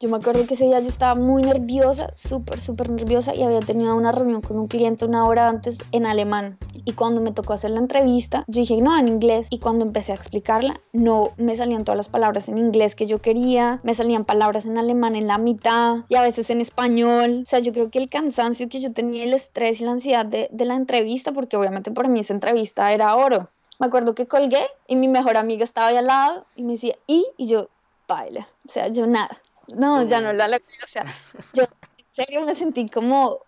Yo me acuerdo que ese día yo estaba muy nerviosa, súper, súper nerviosa y había tenido una reunión con un cliente una hora antes en alemán. Y cuando me tocó hacer la entrevista, yo dije, no, en inglés. Y cuando empecé a explicarla, no me salían todas las palabras en inglés que yo quería, me salían palabras en alemán en la mitad y a veces en español. O sea, yo creo que el cansancio que yo tenía, el estrés y la ansiedad de, de la entrevista, porque obviamente para mí esa entrevista era oro. Me acuerdo que colgué y mi mejor amiga estaba ahí al lado y me decía, ¿y? Y yo, baila. O sea, yo nada. No, ya no la O sea, yo en serio me sentí como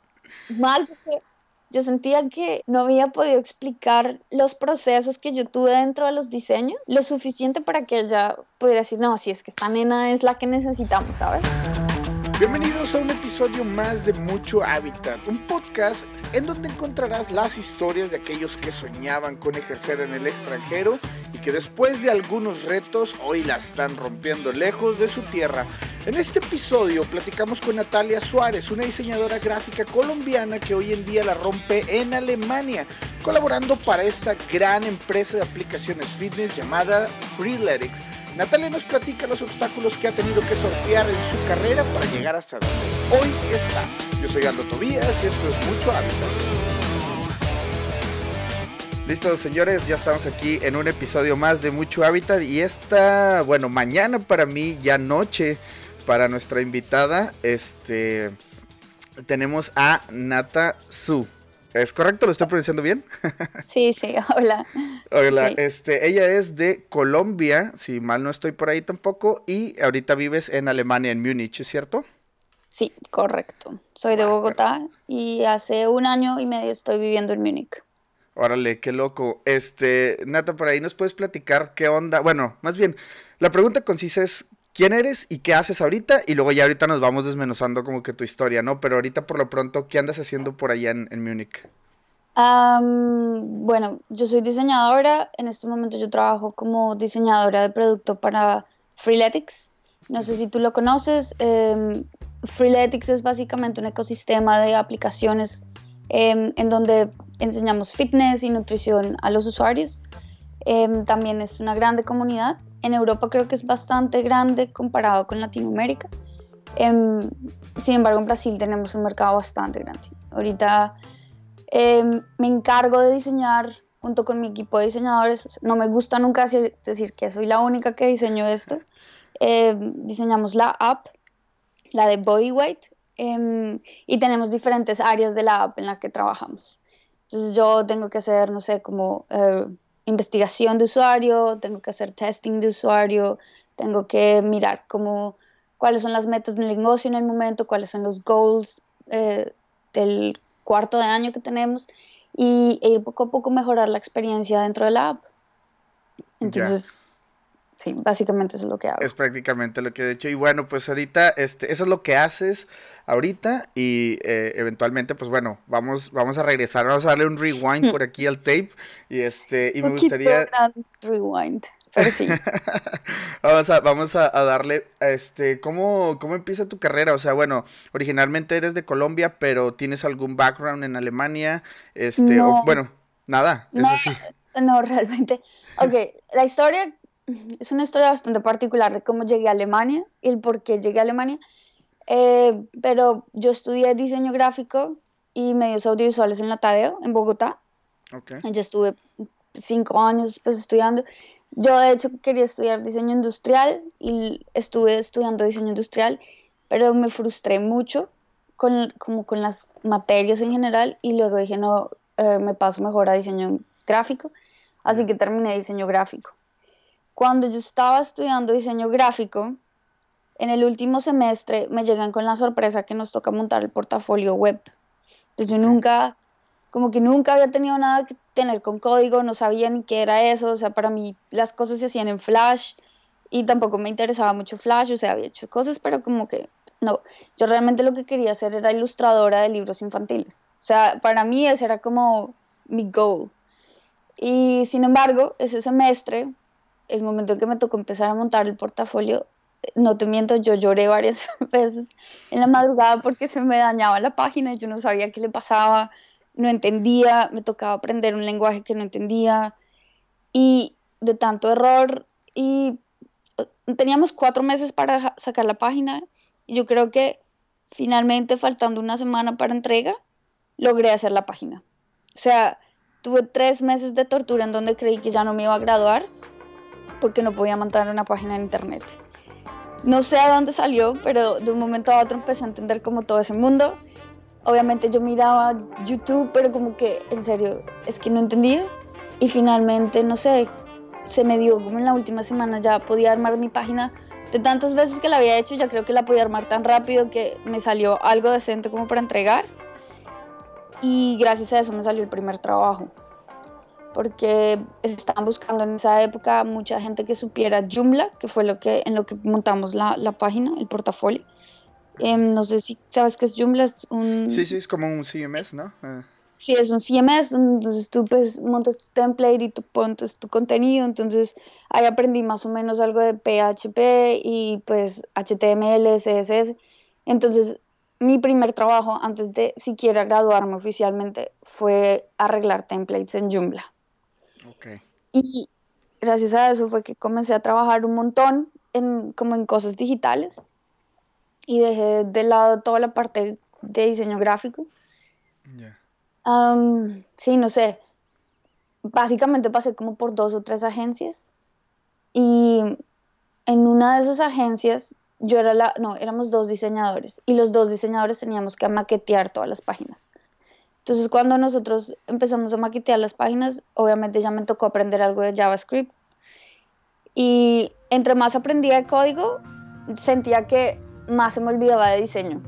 mal porque yo sentía que no había podido explicar los procesos que yo tuve dentro de los diseños lo suficiente para que ella pudiera decir, no, si es que esta nena es la que necesitamos, ¿sabes? Bienvenidos a un episodio más de Mucho Hábitat, un podcast en donde encontrarás las historias de aquellos que soñaban con ejercer en el extranjero y que después de algunos retos hoy la están rompiendo lejos de su tierra. En este episodio platicamos con Natalia Suárez, una diseñadora gráfica colombiana que hoy en día la rompe en Alemania, colaborando para esta gran empresa de aplicaciones fitness llamada Freeletics. Natalia nos platica los obstáculos que ha tenido que sortear en su carrera para llegar hasta donde hoy está. Yo soy Aldo Tobías y esto es Mucho Hábitat. Listo, señores, ya estamos aquí en un episodio más de Mucho Hábitat y esta, bueno, mañana para mí, ya noche para nuestra invitada, este, tenemos a Nata Su. ¿Es correcto? ¿Lo estoy pronunciando bien? Sí, sí, hola. Hola, este, ella es de Colombia, si mal no estoy por ahí tampoco, y ahorita vives en Alemania, en Múnich, ¿es cierto? Sí, correcto. Soy de Bogotá y hace un año y medio estoy viviendo en Múnich. Órale, qué loco. Este, Nata, por ahí nos puedes platicar qué onda. Bueno, más bien, la pregunta consiste es quién eres y qué haces ahorita, y luego ya ahorita nos vamos desmenuzando como que tu historia, ¿no? Pero ahorita por lo pronto, ¿qué andas haciendo por allá en, en Múnich? bueno, yo soy diseñadora. En este momento yo trabajo como diseñadora de producto para Freeletics. No sé si tú lo conoces. Eh, Freeletics es básicamente un ecosistema de aplicaciones em, en donde enseñamos fitness y nutrición a los usuarios. Em, también es una grande comunidad. En Europa creo que es bastante grande comparado con Latinoamérica. Em, sin embargo, en Brasil tenemos un mercado bastante grande. Ahorita Em, me encargo de diseñar junto con mi equipo de diseñadores. No me gusta nunca decir, que soy la única que diseñó esto. Em, diseñamos la app, la de Bodyweight, em, y tenemos diferentes áreas de la app en la que trabajamos. Entonces yo tengo que hacer, no sé, como eh, investigación de usuario, tengo que hacer testing de usuario, tengo que mirar cómo, cuáles son las metas del negocio en el momento, cuáles son los goals eh, del cuarto de año que tenemos y e ir poco a poco mejorar la experiencia dentro de la app. Entonces, sí, básicamente eso es lo que hago. Es prácticamente lo que he hecho. Y bueno, pues ahorita, este, eso es lo que haces ahorita y eh, eventualmente, pues bueno, vamos, vamos a regresar, vamos a darle un rewind por aquí al tape y este, y me gustaría... Rewind. vamos a, vamos a, darle, este, ¿cómo, ¿cómo empieza tu carrera? O sea, bueno, originalmente eres de Colombia, pero ¿tienes algún background en Alemania? Este, bueno, nada, no, No, realmente. Ok, la historia es una historia bastante particular de cómo llegué a Alemania y el por qué llegué a Alemania. Eh, pero yo estudié diseño gráfico y medios audiovisuales en la Tadeo, en Bogotá. Okay. Ya estuve cinco años pues, estudiando yo de hecho quería estudiar diseño industrial y estuve estudiando diseño industrial, pero me frustré mucho con, como con las materias en general y luego dije, no, eh, me paso mejor a diseño gráfico, así que terminé diseño gráfico. Cuando yo estaba estudiando diseño gráfico, en el último semestre me llegan con la sorpresa que nos toca montar el portafolio web. Entonces yo nunca como que nunca había tenido nada que tener con código, no sabía ni qué era eso, o sea, para mí las cosas se hacían en Flash y tampoco me interesaba mucho Flash, o sea, había hecho cosas, pero como que no, yo realmente lo que quería hacer era ilustradora de libros infantiles, o sea, para mí ese era como mi goal. Y sin embargo, ese semestre, el momento en que me tocó empezar a montar el portafolio, no te miento, yo lloré varias veces en la madrugada porque se me dañaba la página y yo no sabía qué le pasaba no entendía, me tocaba aprender un lenguaje que no entendía y de tanto error y eh, teníamos cuatro meses para sacar la página Y yo creo que finalmente, faltando una semana para entrega, logré hacer la página. O sea, tuve tres meses de tortura en donde creí que ya no me iba a graduar porque no podía montar una página en internet. No sé a dónde salió, pero de un momento a otro empecé a entender como todo ese mundo. Obviamente yo miraba YouTube, pero como que en serio, es que no entendía. Y finalmente, no sé, se me dio como en la última semana ya podía armar mi página. De tantas veces que la había hecho, ya creo que la podía armar tan rápido que me salió algo decente como para entregar. Y gracias a eso me salió el primer trabajo. Porque estaban buscando en esa época mucha gente que supiera Joomla, que fue lo que, en lo que montamos la, la página, el portafolio. Em, no sé si sabes qué es Joomla. Es un... Sí, sí, es como un CMS, ¿no? Ah. Sí, es un CMS, entonces tú pues montas tu template y tú pones tu contenido, entonces ahí aprendí más o menos algo de PHP y pues HTML, CSS. Entonces mi primer trabajo antes de siquiera graduarme oficialmente fue arreglar templates en Joomla. Okay. Y gracias a eso fue que comencé a trabajar un montón en, como en cosas digitales y dejé de lado toda la parte de diseño gráfico. sí, no sé. Básicamente pasé como por dos o tres agencias y en una de esas agencias yo era la, no, éramos dos diseñadores y los dos diseñadores teníamos que maquetear todas las páginas. Entonces cuando nosotros empezamos a maquetear las páginas, obviamente ya me tocó aprender algo de JavaScript. Y entre más aprendía de código, sentía que más se me olvidaba de diseño.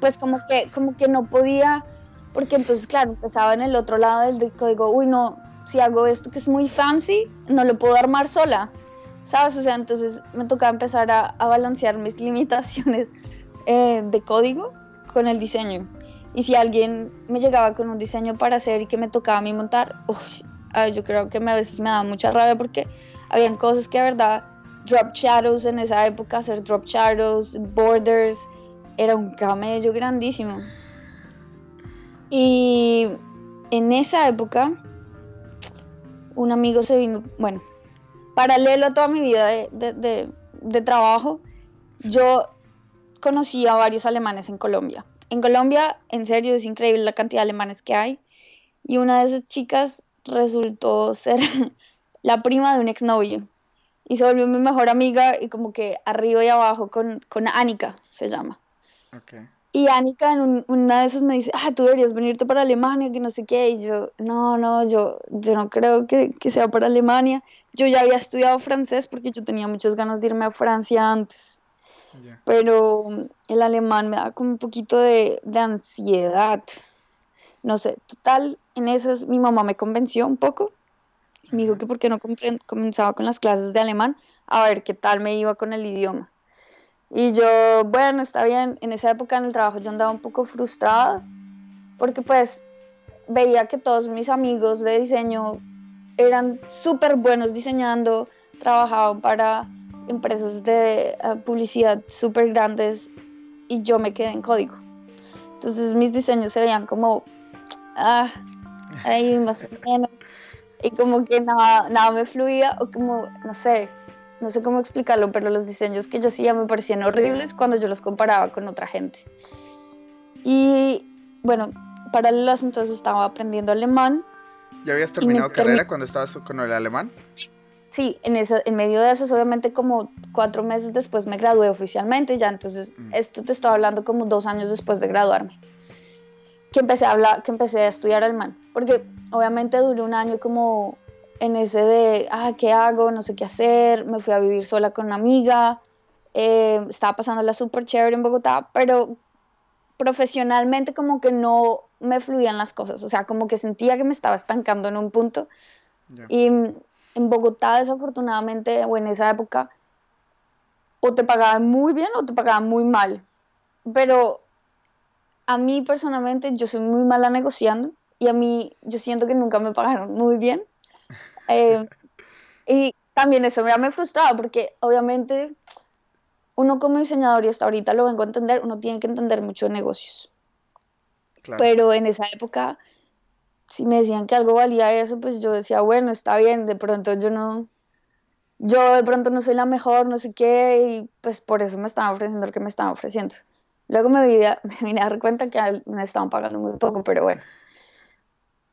Pues como que, como que no podía, porque entonces, claro, empezaba en el otro lado del código, uy, no, si hago esto que es muy fancy, no lo puedo armar sola. ¿sabes? O sea, entonces me tocaba empezar a, balancear mis limitaciones eh, de código con el diseño. Y si alguien me llegaba con un diseño para hacer y que me tocaba a mí montar, yo creo que a veces me daba mucha rabia porque habían cosas que de verdad, drop shadows en esa época, hacer drop shadows, borders, era un camello grandísimo. Y en esa época, un amigo se vino, bueno, paralelo a toda mi vida de, trabajo, yo conocí a varios alemanes en Colombia. En Colombia, en serio, es increíble la cantidad de alemanes que hay. Y una de esas chicas resultó ser la prima de un exnovio. Y se volvió mi mejor amiga y como que arriba y abajo con, con Annika, se llama. Okay. Y Anika en una de esas me dice, ah, tú deberías venirte para Alemania, que no sé qué. Y yo, no, no, yo, yo no creo que, que sea para Alemania. Yo ya había estudiado francés porque yo tenía muchas ganas de irme a Francia antes. Pero el alemán me da como un poquito de, de ansiedad. No sé, total, en esas mi mamá me convenció un poco. Me dijo que por qué no comenzaba con las clases de alemán a ver qué tal me iba con el idioma. Y yo, bueno, está bien, en esa época en el trabajo yo andaba un poco frustrada porque pues veía que todos mis amigos de diseño eran súper buenos diseñando, trabajaban para empresas de eh, publicidad súper grandes y yo me quedé en código. Entonces mis diseños se veían como, ah, ahí más o menos, y como que nada, nada me fluía o como, no sé, no sé cómo explicarlo, pero los diseños que yo hacía me parecían horribles cuando yo los comparaba con otra gente. Y bueno, paralelo entonces estaba aprendiendo alemán. ¿Ya habías terminado carrera cuando estabas con el alemán? Sí, en, esa, en medio de eso, obviamente como cuatro meses después me gradué oficialmente, ya entonces mm. esto te estoy hablando como dos años después de graduarme, que empecé a hablar, que empecé a estudiar alemán, porque obviamente duré un año como en ese de, ah, ¿qué hago? No sé qué hacer. Me fui a vivir sola con una amiga. Eh, estaba pasando la super chévere en Bogotá, pero profesionalmente como que no me fluían las cosas. O sea, como que sentía que me estaba estancando en un punto. Y en Bogotá, desafortunadamente, o en esa época, o te pagaban muy bien o te pagaban muy mal. Pero a mí personalmente yo soy muy mala negociando y a mí yo siento que nunca me pagaron muy bien. Eh, y también eso me ha frustrado porque obviamente uno como diseñador, y hasta ahorita lo vengo a entender, uno tiene que entender mucho de negocios. Pero en esa época, si me decían que algo valía eso, pues yo decía, bueno, está bien, de pronto yo no, yo de pronto no soy la mejor, no sé qué, y pues por eso me estaban ofreciendo lo que me estaban ofreciendo. Luego me vine, me a dar cuenta que me estaban pagando muy poco, pero bueno.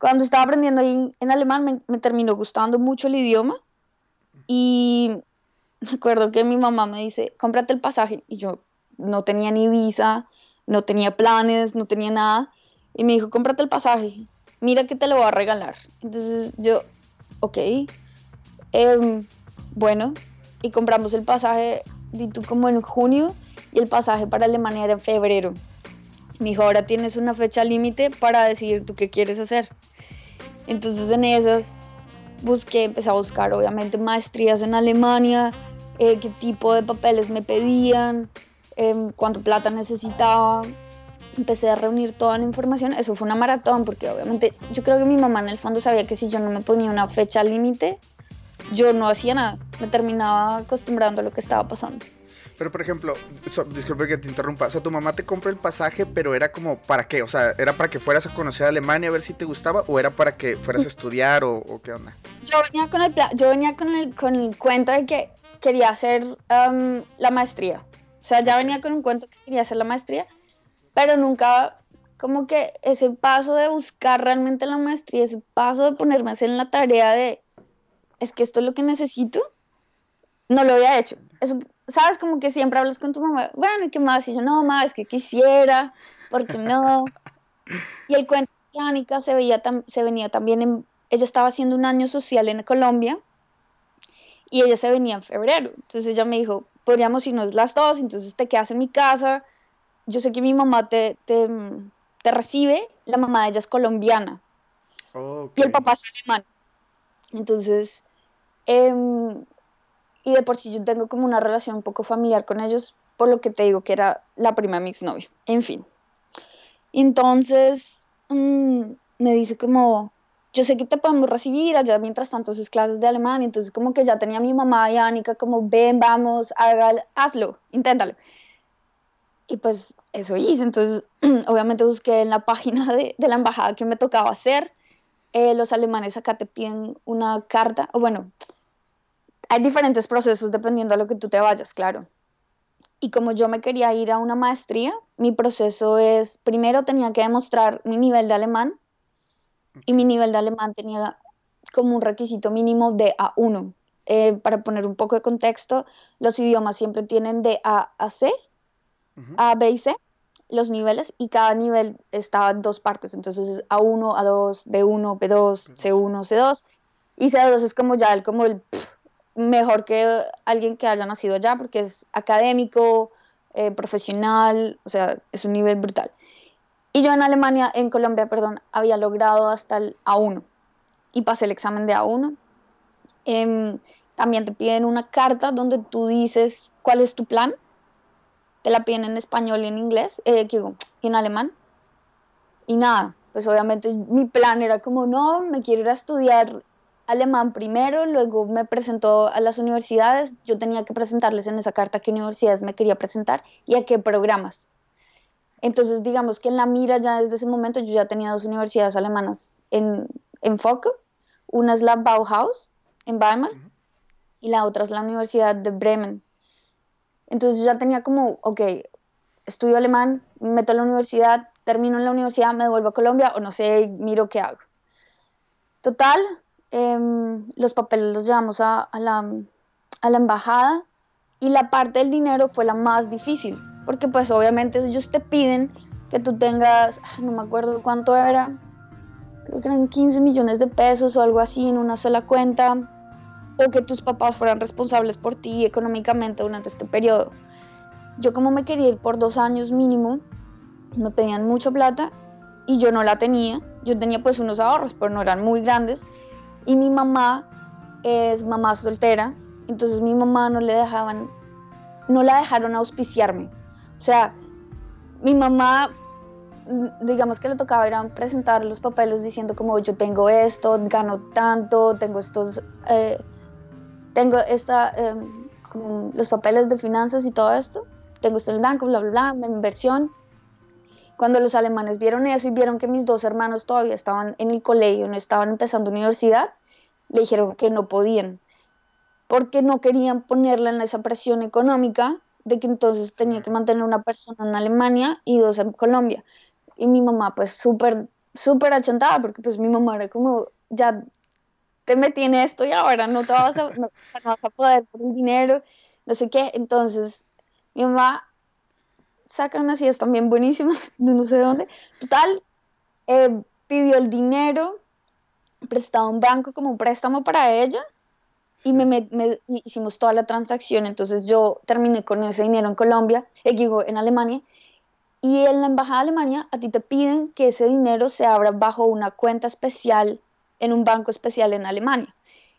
Cuando estaba aprendiendo ahí en alemán me, me terminó gustando mucho el idioma y me acuerdo que mi mamá me dice, cómprate el pasaje y yo no tenía ni visa, no tenía planes, no tenía nada y me dijo, cómprate el pasaje, mira que te lo voy a regalar. Entonces yo, ok, em, bueno, y compramos el pasaje, di tú como en junio y el pasaje para Alemania era en febrero. Me dijo, ahora tienes una fecha límite para decidir tú qué quieres hacer. Entonces en esas busqué, empecé a buscar obviamente maestrías en Alemania, eh, qué tipo de papeles me pedían, eh, cuánto plata necesitaba. Empecé a reunir toda la información. Eso fue una maratón porque obviamente yo creo que mi mamá en el fondo sabía que si yo no me ponía una fecha límite, yo no hacía nada. Me terminaba acostumbrando a lo que estaba pasando. Pero, por ejemplo, disculpe que te interrumpa. O sea, tu mamá te compró el pasaje, pero era como, ¿para qué? O sea, ¿era para que fueras a conocer Alemania a ver si te gustaba? ¿O era para que fueras a estudiar o, qué onda? Yo venía con el, yo venía con el, con el cuento de que quería hacer um, la maestría. O sea, ya venía con un cuento que quería hacer la maestría, pero nunca como que ese paso de buscar realmente la maestría, ese paso de ponerme a hacer la tarea de, es que esto es lo que necesito, no lo había hecho. Eso, sabes, como que siempre hablas con tu mamá, bueno, ¿y qué más? Y yo, no, mamá, es que quisiera, porque no. Y el cuento de Anika se, veía se venía también en, ella estaba haciendo un año social en Colombia y ella se venía en febrero. Entonces ella me dijo, podríamos irnos las dos, entonces te quedas en mi casa. Yo sé que mi mamá te, te, te recibe, la mamá de ella es colombiana y el papá es alemán. Entonces, eh, y de por sí yo tengo como una relación un poco familiar con ellos, por lo que te digo que era la prima de mi exnovio. En fin. Entonces, mm, me dice como, yo sé que te podemos recibir allá mientras tanto sus clases de alemán, entonces como que ya tenía mi mamá y Anika como, ven, vamos, hazlo, inténtalo. Y pues eso hice, entonces obviamente busqué en la página de, de la embajada que me tocaba hacer. Eh, los alemanes acá te piden una carta, o bueno, hay diferentes procesos dependiendo de lo que tú te vayas, claro. Y como yo me quería ir a una maestría, mi proceso es, primero tenía que demostrar mi nivel de alemán y mi nivel de alemán tenía como un requisito mínimo de A1. Eh, para poner un poco de contexto, los idiomas siempre tienen de A a C, A, B y C, los niveles, y cada nivel está en dos partes. Entonces A1, A2, B1, B2, C1, C2, y C2 es como ya el, como el mejor que alguien que haya nacido allá porque es académico, eh, profesional, o sea, es un nivel brutal. Y yo en Alemania, en Colombia, perdón, había logrado hasta el A1 y pasé el examen de A1. Em, también te piden una carta donde tú dices cuál es tu plan. La piden en español y en inglés, eh, y en alemán. Y nada, pues obviamente mi plan era como, no, me quiero ir a estudiar alemán primero, luego me presentó a las universidades, yo tenía que presentarles en esa carta qué universidades me quería presentar y a qué programas. Entonces, digamos que en la mira ya desde ese momento yo ya tenía dos universidades alemanas en, en foco. Una es la Bauhaus en Weimar y la otra es la Universidad de Bremen. Entonces ya tenía como, ok, estudio alemán, me meto a la universidad, termino en la universidad, me devuelvo a Colombia o no sé, miro qué hago. Total, Em, los papeles los llevamos a, la, a, la, embajada y la parte del dinero fue la más difícil, porque pues obviamente ellos te piden que tú tengas, no me acuerdo cuánto era, creo que eran 15 millones de pesos o algo así en una sola cuenta, o que tus papás fueran responsables por ti económicamente durante este periodo. Yo como me quería ir por dos años mínimo, me pedían mucha plata y yo no la tenía. Yo tenía pues unos ahorros, pero no eran muy grandes. Y mi mamá es mamá soltera, entonces mi mamá no le dejaban, no la dejaron auspiciarme. O sea, mi mamá, digamos que le tocaba ir a presentar los papeles diciendo como yo tengo esto, gano tanto, tengo estos, eh, tengo esta, em, los papeles de finanzas y todo esto, tengo esto en el banco, bla, bla, bla, inversión. Cuando los alemanes vieron eso y vieron que mis dos hermanos todavía estaban en el colegio, no estaban empezando universidad, le dijeron que no podían. porque no querían ponerla en esa presión económica de que entonces tenía que mantener una persona en Alemania y dos en Colombia. Y mi mamá pues súper, súper achantada, porque pues mi mamá era como, ya te metí en esto y ahora no te vas a, no, vas a poder por el dinero, no sé qué. Entonces mi mamá saca unas ideas también buenísimas de no sé dónde. Total, eh, pidió el dinero prestado a un banco como un préstamo para ella y me, hicimos toda la transacción. Entonces yo terminé con ese dinero en Colombia, eh, digo, en Alemania. Y en la embajada de Alemania a ti te piden que ese dinero se abra bajo una cuenta especial en un banco especial en Alemania.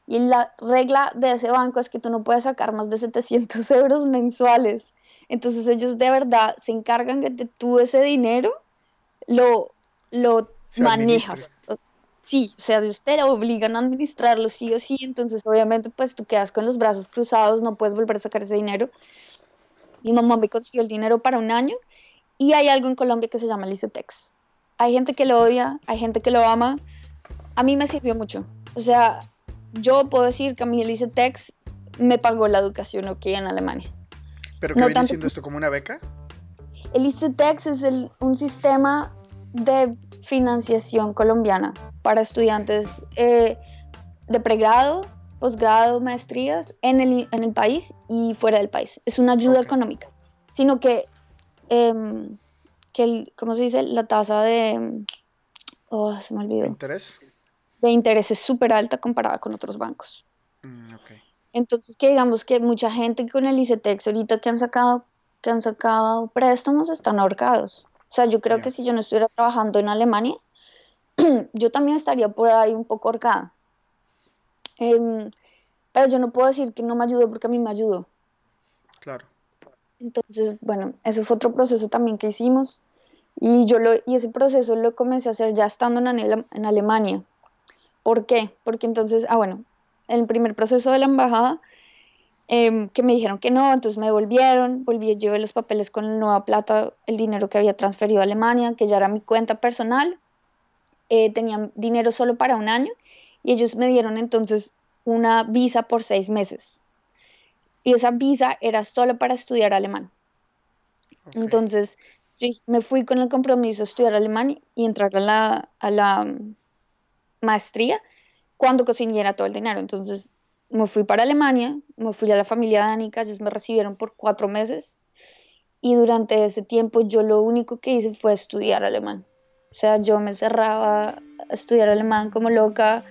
Y la regla de ese banco es que tú no puedes sacar más de 700 euros mensuales. Entonces ellos de verdad se encargan de que tú ese dinero lo, lo manejas sí, o sea, de usted le obligan a administrarlo sí o sí, entonces obviamente pues tú quedas con los brazos cruzados, no puedes volver a sacar ese dinero. Mi mamá me consiguió el dinero para un año y hay algo en Colombia que se llama Licetex. Hay gente que lo odia, hay gente que lo ama. A mí me sirvió mucho. O sea, yo puedo decir que a mí el Licetex me pagó la educación aquí en Alemania. ¿Pero qué viene siendo esto como una beca? El Licetex es el, un sistema de financiación colombiana para estudiantes eh, de pregrado, posgrado, maestrías en el, en el, país y fuera del país. Es una ayuda económica, sino que, eh, que el, ¿cómo se dice? La tasa de... Oh, se me olvidó. ¿Interés? De interés es súper alta comparada con otros bancos. Mm, Entonces, que digamos que mucha gente con el ICETEX ahorita que han sacado, que han sacado préstamos están ahorcados. O sea, yo creo que si yo no estuviera trabajando en Alemania, yo también estaría por ahí un poco ahorcada. Em, pero yo no puedo decir que no me ayudó porque a mí me ayudó. Claro. Entonces, bueno, ese fue otro proceso también que hicimos. Y, yo lo, y ese proceso lo comencé a hacer ya estando en, en Alemania. ¿Por qué? Porque entonces, ah, bueno, el primer proceso de la embajada, em, que me dijeron que no, entonces me devolvieron, volví, llevé los papeles con la nueva plata, el dinero que había transferido a Alemania, que ya era mi cuenta personal, eh, tenían dinero solo para un año y ellos me dieron entonces una visa por seis meses. Y esa visa era solo para estudiar alemán. Entonces me fui con el compromiso de estudiar alemán y entrar a la, a la maestría cuando consiguiera todo el dinero. Entonces me fui para Alemania, me fui a la familia dánica, ellos me recibieron por cuatro meses y durante ese tiempo yo lo único que hice fue estudiar alemán. O sea, yo me cerraba a estudiar alemán como loca.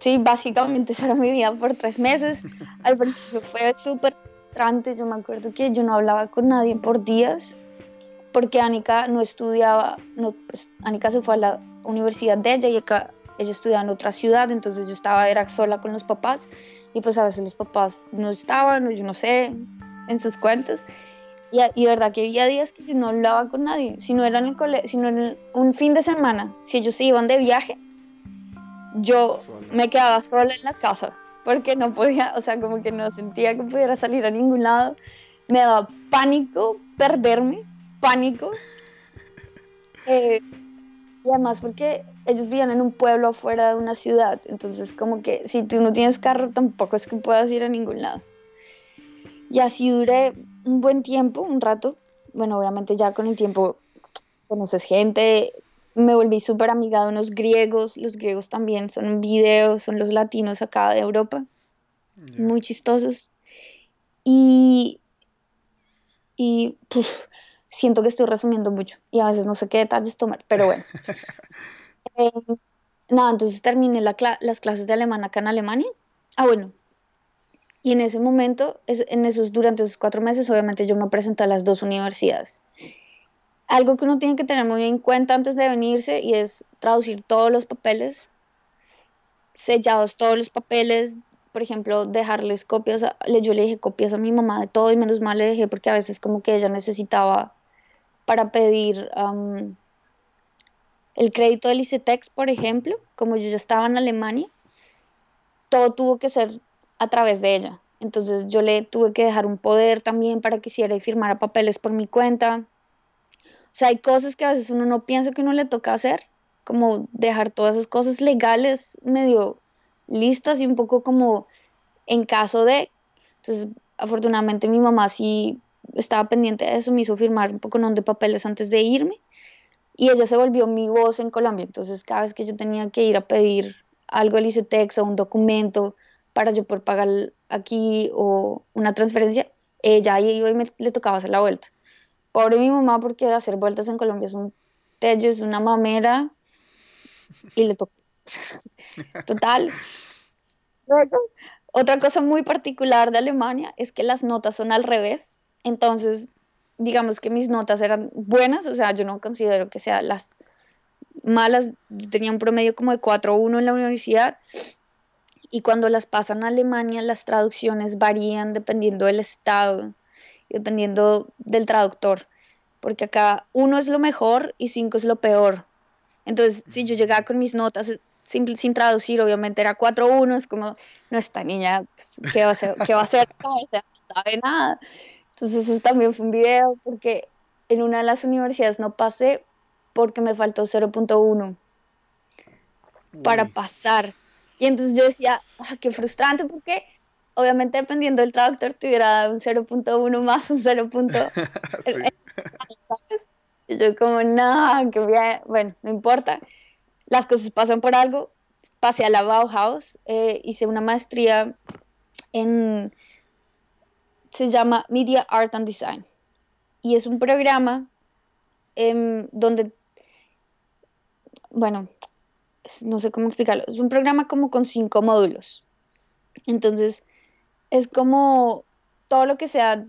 Sí, básicamente esa era mi vida por tres meses. Al principio fue súper frustrante. Yo me acuerdo que yo no hablaba con nadie por días porque Anika no estudiaba, no, pues Anika se fue a la universidad de ella y acá ella estudiaba en otra ciudad, entonces yo estaba, era sola con los papás y pues a veces los papás no estaban, yo no sé, en sus cuentas. Y, y, de verdad que había días que yo no hablaba con nadie, si no era en el cole si no en un fin de semana, si ellos se iban de viaje, yo me quedaba sola en la casa, porque no podía, o sea, como que no sentía que pudiera salir a ningún lado, me daba pánico perderme, pánico. Eh, y además porque ellos vivían en un pueblo afuera de una ciudad, entonces como que si tú no tienes carro tampoco es que puedas ir a ningún lado. Y así duré un buen tiempo, un rato. Bueno, obviamente ya con el tiempo conoces gente, me volví súper amiga de unos griegos, los griegos también son videos, son los latinos acá de Europa, muy chistosos. Y, y siento que estoy resumiendo mucho y a veces no sé qué detalles tomar, pero bueno. eh, nada, entonces terminé las clases de alemán acá en Alemania. Ah, bueno, y en ese momento, en esos, durante esos cuatro meses, obviamente yo me presenté a las dos universidades. Algo que uno tiene que tener muy en cuenta antes de venirse y es traducir todos los papeles, sellados todos los papeles, por ejemplo, dejarles copias, yo le dije copias a mi mamá de todo y menos mal le dejé porque a veces como que ella necesitaba para pedir el crédito del ICETEX, por ejemplo, como yo ya estaba en Alemania, todo tuvo que ser a través de ella. Entonces yo le tuve que dejar un poder también para que hiciera y firmara papeles por mi cuenta. O sea, hay cosas que a veces uno no piensa que uno le toca hacer, como dejar todas esas cosas legales medio listas y un poco como en caso de. Entonces, afortunadamente mi mamá sí estaba pendiente de eso, me hizo firmar un poco de papeles antes de irme y ella se volvió mi voz en Colombia. Entonces, cada vez que yo tenía que ir a pedir algo al ICETEX o un documento para yo poder pagar aquí o una transferencia, ella iba y me, le tocaba hacer la vuelta. Pobre mi mamá, porque hacer vueltas en Colombia es un tello, es una mamera y le tocó. Total. Otra cosa muy particular de Alemania es que las notas son al revés. Entonces, digamos que mis notas eran buenas, o sea, yo no considero que sean las malas. Yo tenía un promedio como de 4.1 en la universidad. Y cuando las pasan a Alemania, las traducciones varían dependiendo del estado, dependiendo del traductor. Porque acá uno es lo mejor y cinco es lo peor. Entonces, si yo llegaba con mis notas sin, sin traducir, obviamente era 4-1, es como, no, esta niña, pues, ¿qué, va a hacer? ¿qué va a hacer? No, sabe nada. Entonces, eso también fue un video, porque en una de las universidades no pasé porque me faltó 0.1 para pasar. Y entonces yo decía, ah, qué frustrante, porque obviamente dependiendo del traductor te hubiera dado un 0.1 más un 0. Y yo como, no, que bien, bueno, no importa las cosas pasan por algo. Pasé a la Bauhaus, eh, hice una maestría en, se llama Media Art and Design. Y es un programa em, donde, bueno, no sé cómo explicarlo, es un programa como con cinco módulos. Entonces, es como todo lo que sea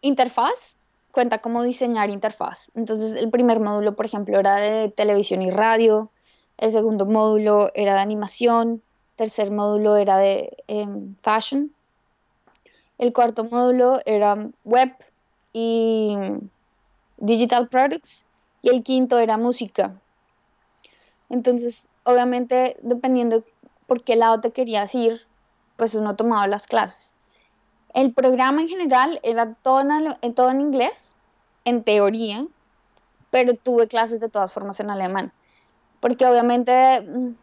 interfaz, cuenta cómo diseñar interfaz. Entonces, el primer módulo, por ejemplo, era de televisión y radio, el segundo módulo era de animación, tercer módulo era de em, fashion, el cuarto módulo era web y digital products y el quinto era música. Entonces, obviamente, dependiendo por qué lado te querías ir, pues uno tomaba las clases. El programa en general era todo en, todo en inglés, en teoría, pero tuve clases de todas formas en alemán porque obviamente, mm,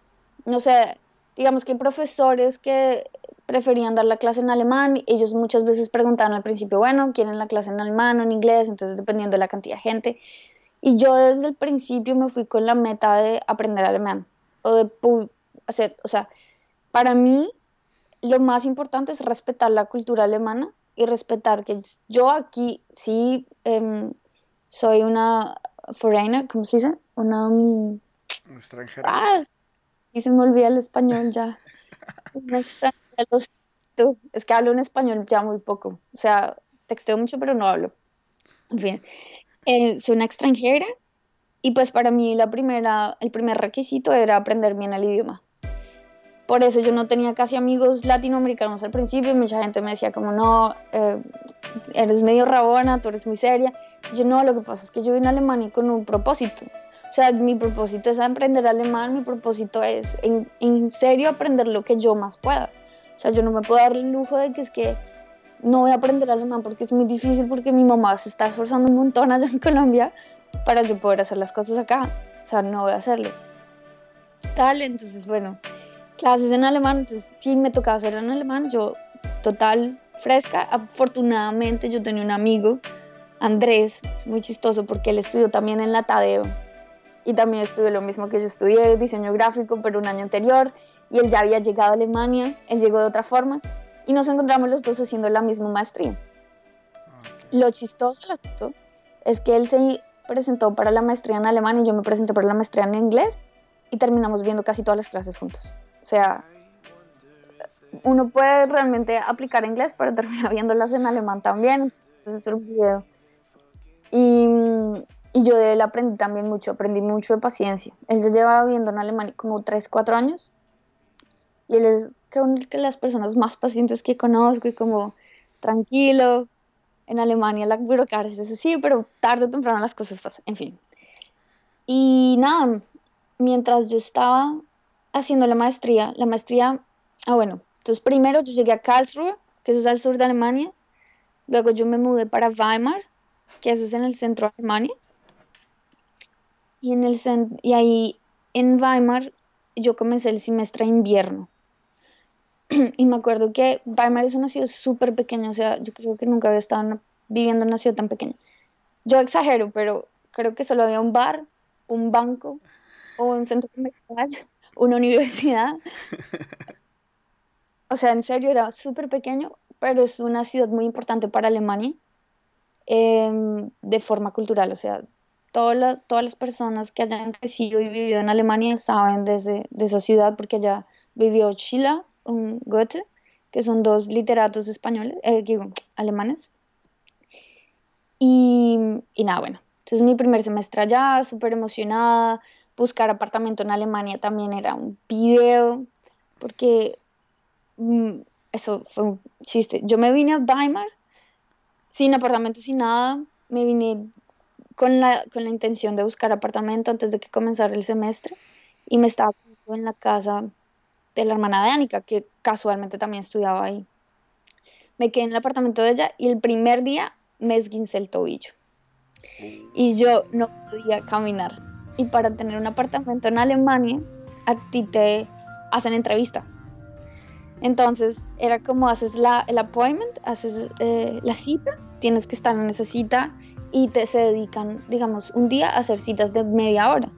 no sé, digamos que hay profesores que preferían dar la clase en alemán, ellos muchas veces preguntaban al principio, bueno, ¿quieren la clase en alemán o en inglés? Entonces, dependiendo de la cantidad de gente. Y yo desde el principio me fui con la meta de aprender alemán, o de hacer, o sea, para mí lo más importante es respetar la cultura alemana y respetar que yo aquí sí em, soy una foreigner, ¿cómo se dice? Una... Extranjera. Ah, y se me olvida el español ya. Una extranjera, Es que hablo un español ya muy poco. O sea, texteo mucho, pero no hablo. En fin, eh, soy una extranjera y pues para mí la primera, el primer requisito era aprender bien el idioma. Por eso yo no tenía casi amigos latinoamericanos al principio. Mucha gente me decía como, no, eh, eres medio rabona, tú eres muy seria. Yo no, lo que pasa es que yo vine a Alemania con un propósito. O sea, mi propósito es aprender alemán, mi propósito es en, en, serio aprender lo que yo más pueda. O sea, yo no me puedo dar el lujo de que es que no voy a aprender alemán porque es muy difícil porque mi mamá se está esforzando un montón allá en Colombia para yo poder hacer las cosas acá. O sea, no voy a hacerlo. Tal, entonces, bueno, clases en alemán, entonces sí me tocaba hacer en alemán, yo total fresca. Afortunadamente yo tenía un amigo, Andrés, muy chistoso porque él estudió también en la Tadeo y también estudió lo mismo que yo estudié, diseño gráfico, pero un año anterior, y él ya había llegado a Alemania, él llegó de otra forma, y nos encontramos los dos haciendo la misma maestría. Lo chistoso, lo es que él se presentó para la maestría en alemán y yo me presenté para la maestría en inglés, y terminamos viendo casi todas las clases juntos. O sea, uno puede realmente aplicar inglés, pero termina viéndolas en alemán también. Entonces, un video. Y y yo de él aprendí también mucho, aprendí mucho de paciencia. Él ya lleva viviendo en Alemania como 3, 4 años. Y él es, creo que las personas más pacientes que conozco y como tranquilo. En Alemania la burocracia es así, pero tarde o temprano las cosas pasan. En fin. Y nada, mientras yo estaba haciendo la maestría, la maestría, ah bueno, entonces primero yo llegué a Karlsruhe, que eso es al sur de Alemania. Luego yo me mudé para Weimar, que eso es en el centro de Alemania. Y, en el, y ahí en Weimar yo comencé el semestre de invierno. y me acuerdo que Weimar es una ciudad súper pequeña, o sea, yo creo que nunca había estado viviendo en una ciudad tan pequeña. Yo exagero, pero creo que solo había un bar, un banco, o un centro comercial, una universidad. O sea, en serio, era súper pequeño, pero es una ciudad muy importante para Alemania em, de forma cultural. O sea, todas todas las personas que hayan crecido y vivido en Alemania saben de, de esa ciudad porque allá vivió Schiller, un Goethe, que son dos literatos españoles, eh, alemanes. Y, y nada, bueno, entonces mi primer semestre allá, súper emocionada, buscar apartamento en Alemania también era un video, porque mm, eso fue un chiste. Yo me vine a Weimar sin apartamento, sin nada, me vine con la, con la intención de buscar apartamento antes de que comenzara el semestre y me estaba en la casa de la hermana de Anika, que casualmente también estudiaba ahí. Me quedé en el apartamento de ella y el primer día me esguincé el tobillo. Y yo no podía caminar. Y para tener un apartamento en Alemania, a ti te hacen entrevista. Entonces, era como haces la, el appointment, haces eh, la cita, tienes que estar en esa cita y te se dedican, digamos, un día a hacer citas de media hora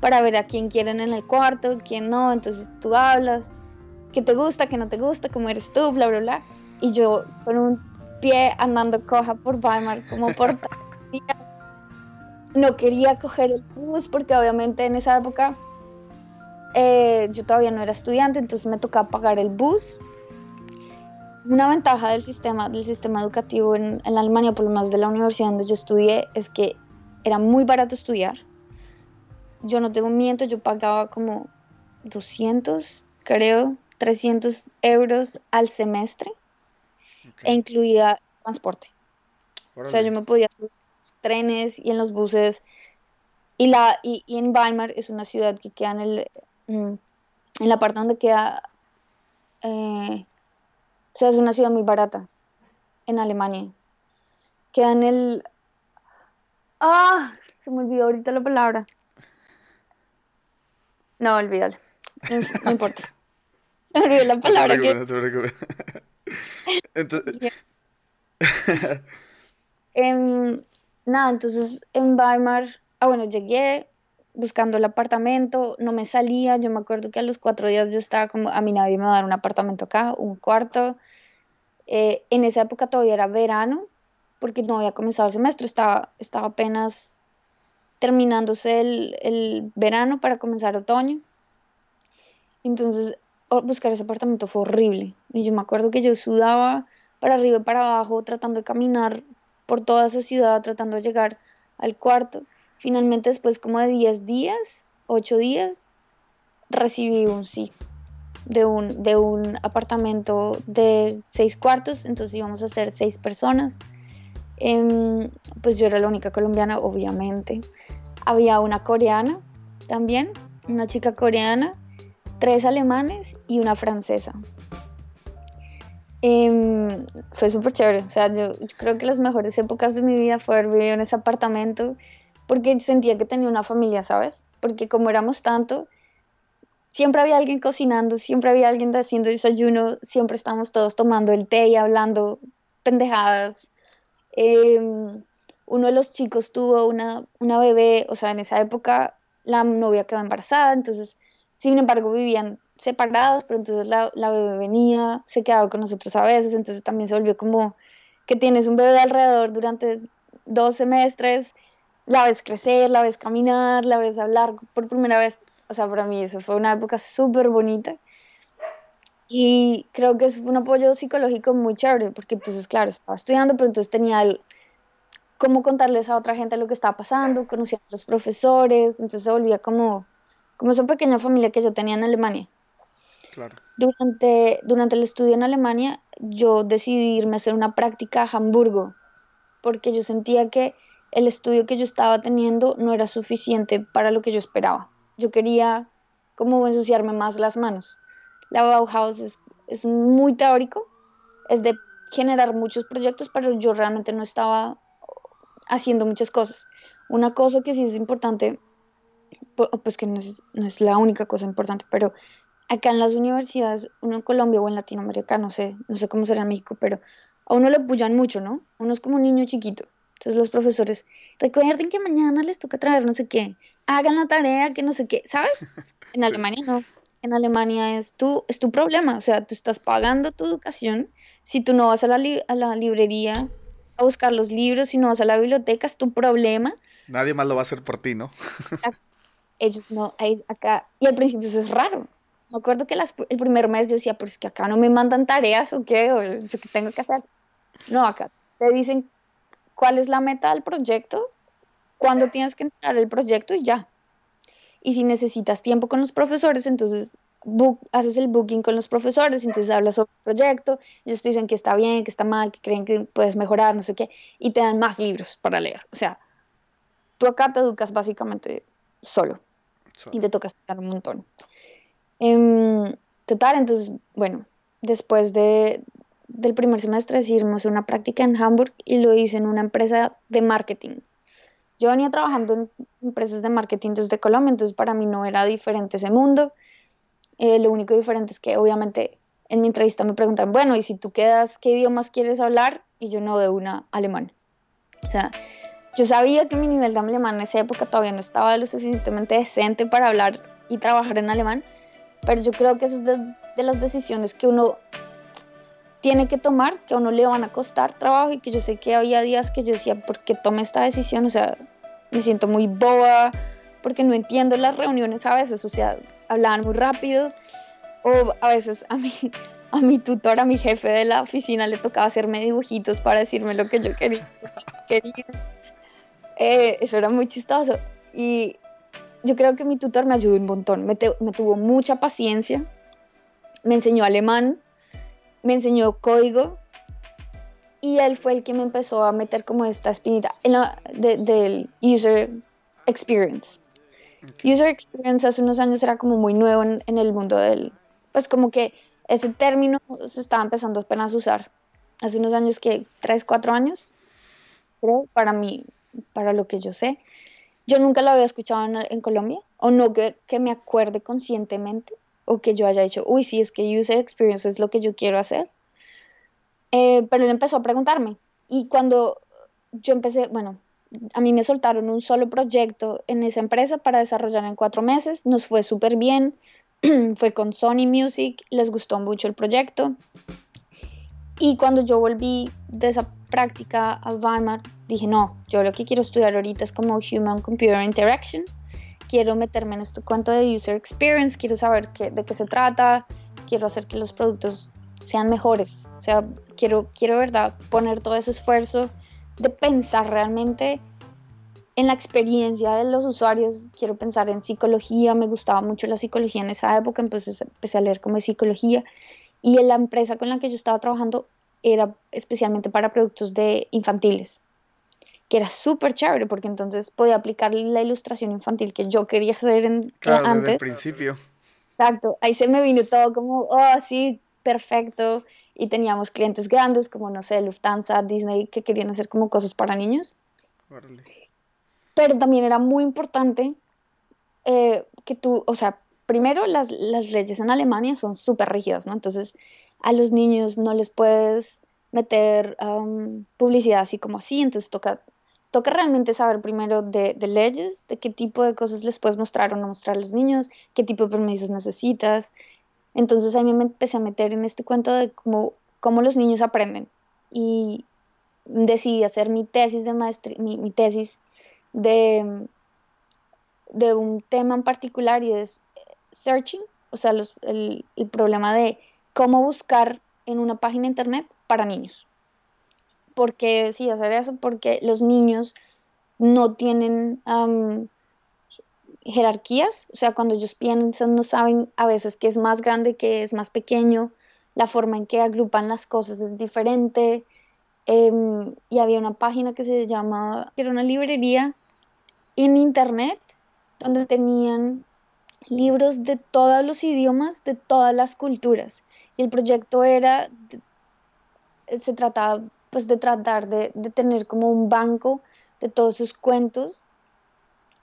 para ver a quién quieren en el cuarto, quién no, entonces tú hablas, qué te gusta, qué no te gusta, cómo eres tú, bla, bla, bla. Y yo con un pie andando coja por Weimar, como por... no quería coger el bus porque obviamente en esa época eh, yo todavía no era estudiante, entonces me tocaba pagar el bus. Una ventaja del sistema, del sistema educativo en, en Alemania, por lo menos de la universidad donde yo estudié, es que era muy barato estudiar yo no tengo miento, yo pagaba como 200, creo, 300 euros al semestre e incluía transporte. O sea, yo me podía subir en los trenes y en los buses. Y, la, y, en Weimar es una ciudad que queda en, el, mm, en la parte donde queda... Eh, o sea, es una ciudad muy barata en Alemania. Queda en el... Ah, se me olvidó ahorita la palabra. No, olvídalo. No, importa. Me olvidó la palabra. No te preocupes, Entonces... Em, nada, entonces en Weimar, ah bueno, llegué buscando el apartamento, no me salía, yo me acuerdo que a los cuatro días yo estaba como, a mí nadie me va a dar un apartamento acá, un cuarto. Eh, en esa época todavía era verano, porque no había comenzado el semestre, estaba, estaba apenas terminándose el, el verano para comenzar otoño. Entonces, buscar ese apartamento fue horrible. Y yo me acuerdo que yo sudaba para arriba y para abajo, tratando de caminar por toda esa ciudad, tratando de llegar al cuarto. Finalmente, después como de 10 días, 8 días, recibí un sí de un, de un apartamento de 6 cuartos, entonces íbamos a ser 6 personas. Em, pues yo era la única colombiana, obviamente. Había una coreana también, una chica coreana, tres alemanes y una francesa. Em, fue súper chévere, o sea, yo, creo que las mejores épocas de mi vida fue haber vivido en ese apartamento porque sentía que tenía una familia, ¿sabes? Porque como éramos tanto, siempre había alguien cocinando, siempre había alguien haciendo desayuno, siempre estábamos todos tomando el té y hablando pendejadas. Em, uno de los chicos tuvo una, una bebé, o sea, en esa época la novia quedó embarazada, entonces, sin embargo, vivían separados, pero entonces la, la, bebé venía, se quedaba con nosotros a veces, entonces también se volvió como que tienes un bebé alrededor durante dos semestres, la ves crecer, la ves caminar, la ves hablar por primera vez, o sea, para mí eso fue una época súper bonita. Y creo que fue un apoyo psicológico muy chévere, porque entonces, claro, estaba estudiando, pero entonces tenía el, cómo contarles a otra gente lo que estaba pasando, conocía a los profesores, entonces se volvía como, como esa pequeña familia que yo tenía en Alemania. Durante, durante el estudio en Alemania, yo decidí irme a hacer una práctica a Hamburgo, porque yo sentía que el estudio que yo estaba teniendo no era suficiente para lo que yo esperaba. Yo quería como ensuciarme más las manos. La Bauhaus es, es muy teórico, es de generar muchos proyectos, pero yo realmente no estaba haciendo muchas cosas. Una cosa que sí es importante, pues que no es, la única cosa importante, pero acá en las universidades, uno en Colombia o en Latinoamérica, no sé, no sé cómo será en México, pero a uno lo apoyan mucho, ¿no? Uno es como un niño chiquito. Entonces los profesores, recuerden que mañana les toca traer no sé qué, hagan la tarea, que no sé qué, ¿sabes? En Alemania no. En Alemania es tu, es tu problema, o sea, tú estás pagando tu educación. Si tú no vas a la, a la librería a buscar los libros, si no vas a la biblioteca, es tu problema. Nadie más lo va a hacer por ti, ¿no? Ellos no, acá, y al principio eso es raro. Me acuerdo que el primer mes yo decía, pues es que acá no me mandan tareas o qué, o yo qué tengo que hacer. No, acá te dicen cuál es la meta del proyecto, cuándo tienes que entrar el proyecto y ya. Y si necesitas tiempo con los profesores, entonces haces el booking con los profesores, entonces hablas sobre el proyecto, ellos te dicen que está bien, que está mal, que creen que puedes mejorar, no sé qué, y te dan más libros para leer. O sea, tú acá te educas básicamente solo, y te toca estudiar un montón. Em, total, entonces, bueno, después de, del primer semestre hicimos una práctica en Hamburg y lo hice en una empresa de marketing. Yo venía trabajando en empresas de marketing desde Colombia, entonces para mí no era diferente ese mundo. Eh, lo único diferente es que obviamente en mi entrevista me preguntan, bueno, ¿y si tú quedas, qué idiomas quieres hablar? Y yo no de una alemán. O sea, yo sabía que mi nivel de alemán en esa época todavía no estaba lo suficientemente decente para hablar y trabajar en alemán, pero yo creo que esa es de, de las decisiones que uno tiene que tomar, que a uno le van a costar trabajo y que yo sé que había días que yo decía, ¿por qué tomé esta decisión? O sea, me siento muy boba, porque no entiendo las reuniones a veces, o sea, hablaban muy rápido o a veces a mí a mi tutor, a mi jefe de la oficina le tocaba hacerme dibujitos para decirme lo que yo quería. Eh, eso era muy chistoso y yo creo que mi tutor me ayudó un montón, me, me tuvo mucha paciencia, me enseñó alemán, me enseñó código y él fue el que me empezó a meter como esta espinita en la, del user experience. User experience hace unos años era como muy nuevo en, en, el mundo del, pues como que ese término se estaba empezando apenas a usar. Hace unos años que, tres, cuatro años, creo, para mí, para lo que yo sé. Yo nunca lo había escuchado en, en Colombia, o no que, que me acuerde conscientemente, o que yo haya dicho, uy, sí, es que user experience es lo que yo quiero hacer. Eh, pero él empezó a preguntarme. Y cuando yo empecé, bueno, a mí me soltaron un solo proyecto en esa empresa para desarrollar en cuatro meses. Nos fue súper bien. fue con Sony Music. Les gustó mucho el proyecto. Y cuando yo volví de esa práctica a Weimar, dije, no, yo lo que quiero estudiar ahorita es como Human Computer Interaction quiero meterme en este cuento de user experience, quiero saber qué, de qué se trata, quiero hacer que los productos sean mejores. O sea, quiero, quiero, ¿verdad?, poner todo ese esfuerzo de pensar realmente en la experiencia de los usuarios. Quiero pensar en psicología, me gustaba mucho la psicología en esa época, entonces empecé a leer como de psicología. Y en la empresa con la que yo estaba trabajando era especialmente para productos de infantiles que era súper chévere porque entonces podía aplicar la ilustración infantil que yo quería hacer en, claro, antes. Desde el principio. Exacto, ahí se me vino todo como, oh, sí, perfecto. Y teníamos clientes grandes como, no sé, Lufthansa, Disney, que querían hacer como cosas para niños. Pero también era muy importante eh, que tú, o sea, primero las, las leyes en Alemania son súper rígidas, ¿no? Entonces a los niños no les puedes meter publicidad así como así, entonces toca toca realmente saber primero de, leyes, de qué tipo de cosas les puedes mostrar o no mostrar a los niños, qué tipo de permisos necesitas. Entonces ahí me empecé a meter en este cuento de cómo, los niños aprenden. Y decidí hacer mi tesis de maestría, mi, tesis de, un tema en particular y es searching, o sea, el problema de cómo buscar en una página internet para niños. ¿Por qué decía hacer eso? Porque los niños no tienen jerarquías, o sea, cuando ellos piensan no saben a veces qué es más grande, qué es más pequeño, la forma en que agrupan las cosas es diferente. Em, y había una página que se llamaba, que era una librería en internet, donde tenían libros de todos los idiomas, de todas las culturas. Y el proyecto era, se trataba pues de tratar de, tener como un banco de todos sus cuentos,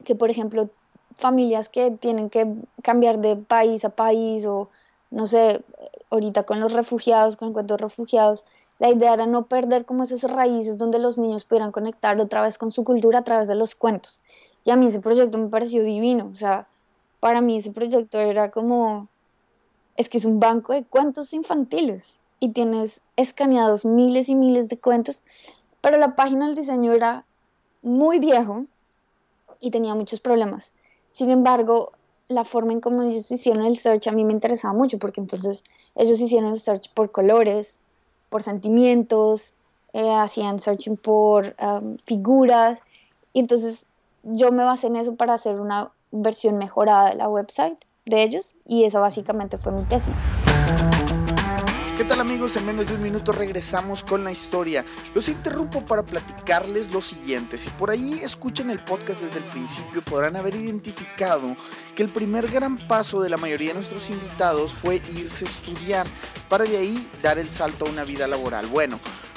que por ejemplo familias que tienen que cambiar de país a país o no sé, ahorita con los refugiados, con el cuento de refugiados, la idea era no perder como esas raíces donde los niños pudieran conectar otra vez con su cultura a través de los cuentos. Y a mí ese proyecto me pareció divino, o sea, para mí ese proyecto era como, es que es un banco de cuentos infantiles y tienes escaneados miles y miles de cuentos, pero la página del diseño era muy viejo y tenía muchos problemas. Sin embargo, la forma en cómo ellos hicieron el search a mí me interesaba mucho porque entonces ellos hicieron el search por colores, por sentimientos, eh, hacían searching por um, figuras y entonces yo me basé en eso para hacer una versión mejorada de la website de ellos y eso básicamente fue mi tesis. ¿Qué tal amigos? En menos de un minuto regresamos con la historia. Los interrumpo para platicarles lo siguiente. Si por ahí escuchan el podcast desde el principio podrán haber identificado que el primer gran paso de la mayoría de nuestros invitados fue irse a estudiar para de ahí dar el salto a una vida laboral. Bueno,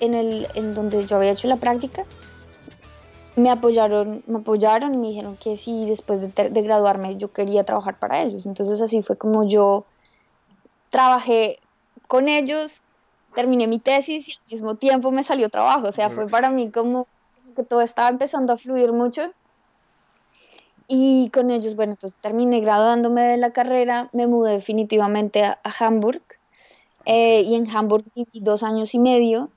en, el, en donde yo había hecho la práctica, me apoyaron, me apoyaron y me dijeron que si después de, de, graduarme yo quería trabajar para ellos. Entonces así fue como yo trabajé con ellos, terminé mi tesis y al mismo tiempo me salió trabajo. O sea, fue para mí como que todo estaba empezando a fluir mucho. Y con ellos, bueno, entonces terminé graduándome de la carrera, me mudé definitivamente a, a Hamburg. Eh, y en Hamburg viví dos años y medio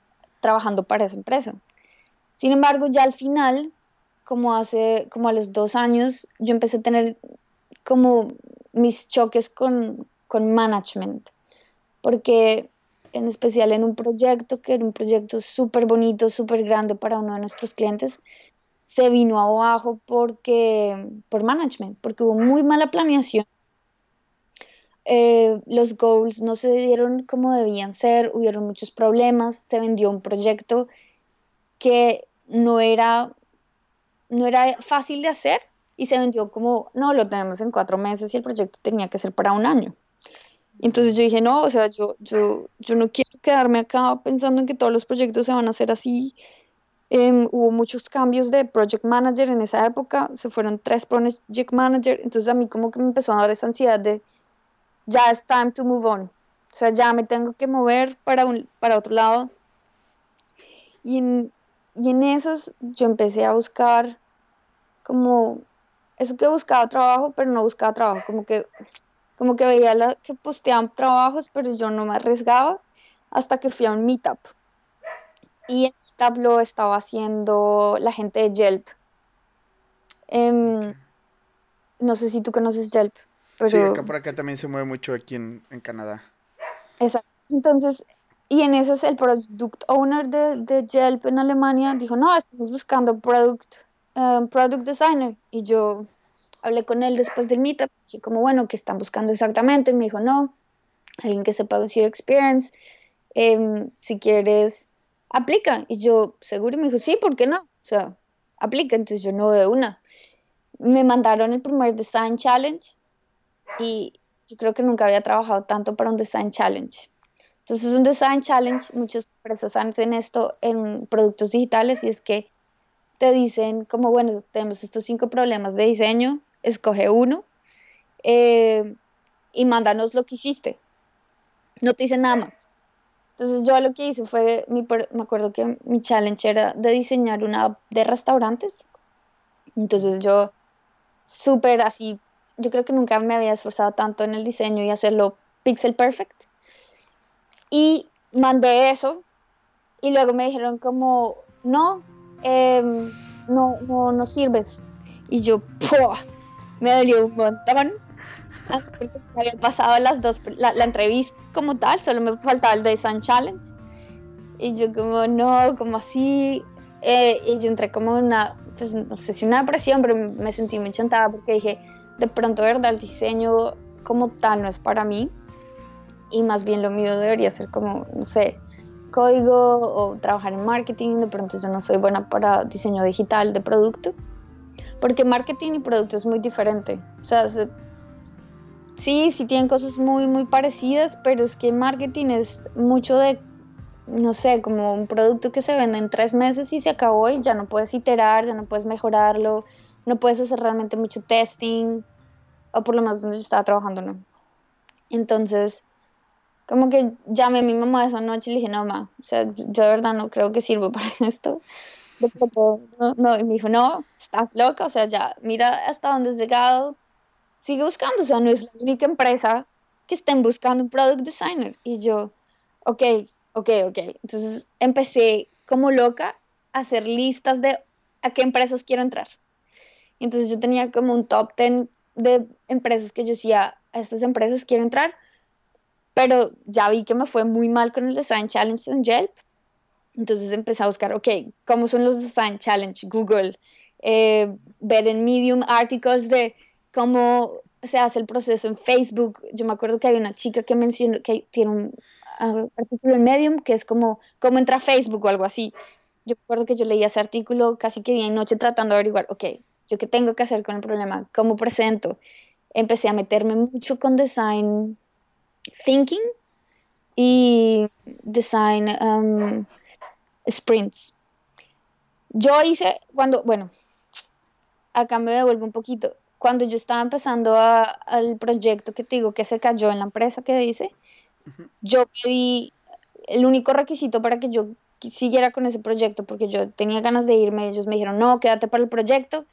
trabajando para esa empresa. Sin embargo, ya al final, como hace, como a los dos años, yo empecé a tener como mis choques con, con management, porque en especial en un proyecto que era un proyecto súper bonito, súper grande para uno de nuestros clientes, se vino abajo porque, por management, porque hubo muy mala planeación. Eh, los goals no se dieron como debían ser, hubieron muchos problemas, se vendió un proyecto que no era, no era fácil de hacer y se vendió como, no, lo tenemos en cuatro meses y el proyecto tenía que ser para un año. Entonces yo dije, no, o sea, yo, yo, yo no quiero quedarme acá pensando en que todos los proyectos se van a hacer así. Eh, hubo muchos cambios de project manager en esa época, se fueron tres project manager, entonces a mí como que me empezó a dar esa ansiedad de, ya es time to move on. O sea, ya me tengo que mover para, un, para otro lado. Y en, y en esas yo empecé a buscar como eso que buscaba trabajo, pero no buscaba trabajo, como que, como que veía la, que posteaban trabajos, pero yo no me arriesgaba hasta que fui a un meetup. Y el meetup lo estaba haciendo la gente de Yelp. Eh, no sé si tú conoces Yelp. Pero... Sí, acá por acá también se mueve mucho aquí en, en Canadá. Exacto. Entonces, y en eso el product owner de, de Yelp en Alemania dijo, no, estamos buscando product, um, product designer. Y yo hablé con él después del meetup, dije como, bueno, ¿qué están buscando exactamente? Y me dijo, no, alguien que sepa user experience, eh, si quieres, aplica. Y yo, seguro, y me dijo, sí, ¿por qué no? O sea, aplica. Entonces yo no de una. Me mandaron el primer design challenge y yo creo que nunca había trabajado tanto para un design challenge. Entonces, un design challenge, muchas empresas hacen esto en productos digitales y es que te dicen como, bueno, tenemos estos cinco problemas de diseño, escoge uno eh, y mándanos lo que hiciste. No te dicen nada más. Entonces yo lo que hice fue, mi, me acuerdo que mi challenge era de diseñar una de restaurantes. Entonces yo súper así yo creo que nunca me había esforzado tanto en el diseño y hacerlo pixel perfect. Y mandé eso y luego me dijeron como, no, eh, no, no, no sirves. Y yo, me dolió un montón. Porque había pasado las dos, la, la, entrevista como tal, solo me faltaba el Design Challenge. Y yo como, no, como así. Eh, y yo entré como una, pues no sé si una presión, pero me sentí muy chantada porque dije, de pronto, ¿verdad? El diseño como tal no es para mí. y más bien lo mío debería ser como, no sé, código o trabajar en marketing, de pronto yo no soy buena para diseño digital de producto, porque marketing y producto es muy diferente, o sea, sí, sí tienen cosas muy, muy parecidas, pero es que marketing es mucho de, no sé, como un producto que se vende en tres meses y se acabó y ya no puedes iterar, ya no puedes mejorarlo, no puedes hacer realmente mucho testing, o por lo menos donde yo estaba trabajando, ¿no? Entonces, como que llamé a mi mamá esa noche y le dije, no, mamá, o sea, yo, de verdad no creo que sirva para esto. No, no, y me dijo, no, estás loca, o sea, ya, mira hasta dónde has llegado, sigue buscando, o sea, no es la única empresa que estén buscando un product designer. Y yo, ok, ok, ok. Entonces empecé como loca a hacer listas de a qué empresas quiero entrar. Entonces yo tenía como un top 10 de empresas que yo decía, a estas empresas quiero entrar, pero ya vi que me fue muy mal con el Design Challenge en Yelp. Entonces empecé a buscar, ok, ¿cómo son los Design Challenge? Google, eh, ver en Medium artículos de cómo se hace el proceso en Facebook. Yo me acuerdo que hay una chica que mencionó que tiene un ah, artículo en Medium que es como cómo entra Facebook o algo así. Yo recuerdo que yo leía ese artículo casi que día y noche tratando de averiguar, ok, ¿yo qué tengo que hacer con el problema? ¿Cómo presento? Empecé a meterme mucho con design thinking y design um, sprints. Yo hice cuando, bueno, acá me devuelvo un poquito cuando yo estaba empezando al proyecto que te digo que se cayó en la empresa que dice, yo pedí el único requisito para que yo siguiera con ese proyecto, porque yo tenía ganas de irme, ellos me dijeron, no, quédate para el proyecto,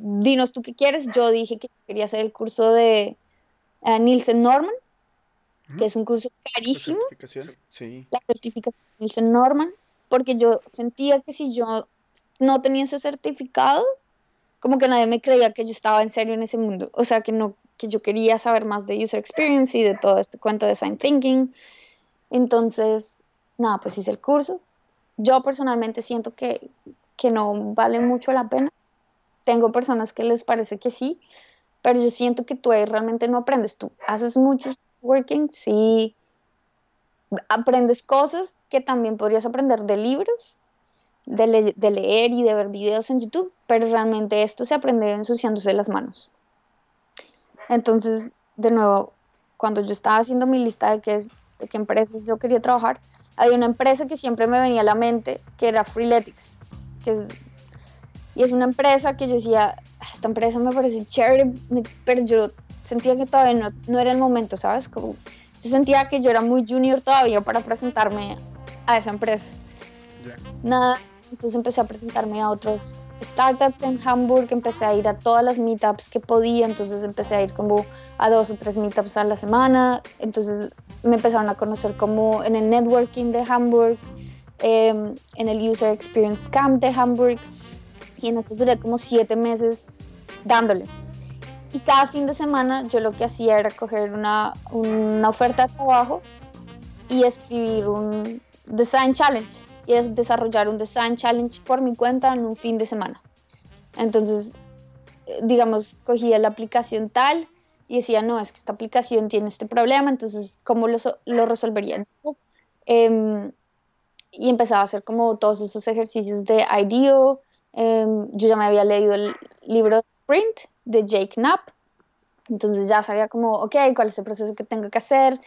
dinos tú qué quieres, yo dije que quería hacer el curso de uh, Nielsen Norman, que es un curso carísimo, ¿La certificación? Sí. la certificación de Nielsen Norman, porque yo sentía que si yo no tenía ese certificado, como que nadie me creía que yo estaba en serio en ese mundo. O sea, que no que yo quería saber más de user experience y de todo este cuento de design thinking. Entonces, nada, pues hice el curso. Yo personalmente siento que, que no vale mucho la pena. Tengo personas que les parece que sí, pero yo siento que tú ahí realmente no aprendes. Tú haces mucho working, sí, aprendes cosas que también podrías aprender de libros, de, leer y de ver videos en YouTube, pero realmente esto se aprende ensuciándose las manos. Entonces, de nuevo, cuando yo estaba haciendo mi lista de qué, de qué empresas yo quería trabajar, había una empresa que siempre me venía a la mente, que era Freeletics, que es, y es una empresa que yo decía, ah, esta empresa me parece chévere, pero yo sentía que todavía no, no era el momento, ¿sabes? Como, yo sentía que yo era muy junior todavía para presentarme a esa empresa. Nada, entonces empecé a presentarme a otros startups en Hamburg, empecé a ir a todas las meetups que podía, entonces empecé a ir como a dos o tres meetups a la semana, entonces me empezaron a conocer como en el networking de Hamburg, em, en el User Experience Camp de Hamburg, y en esto duré como siete meses dándole. Y cada fin de semana yo lo que hacía era coger una, una oferta de trabajo y escribir un design challenge y es desarrollar un design challenge por mi cuenta en un fin de semana. Entonces, eh, digamos, cogía la aplicación tal y decía, no, es que esta aplicación tiene este problema, entonces, ¿cómo lo, lo resolvería? Em, y empezaba a hacer como todos esos ejercicios de IDEO. Em, yo ya me había leído el libro Sprint de Jake Knapp, entonces ya sabía como, ok, cuál es el proceso que tengo que hacer,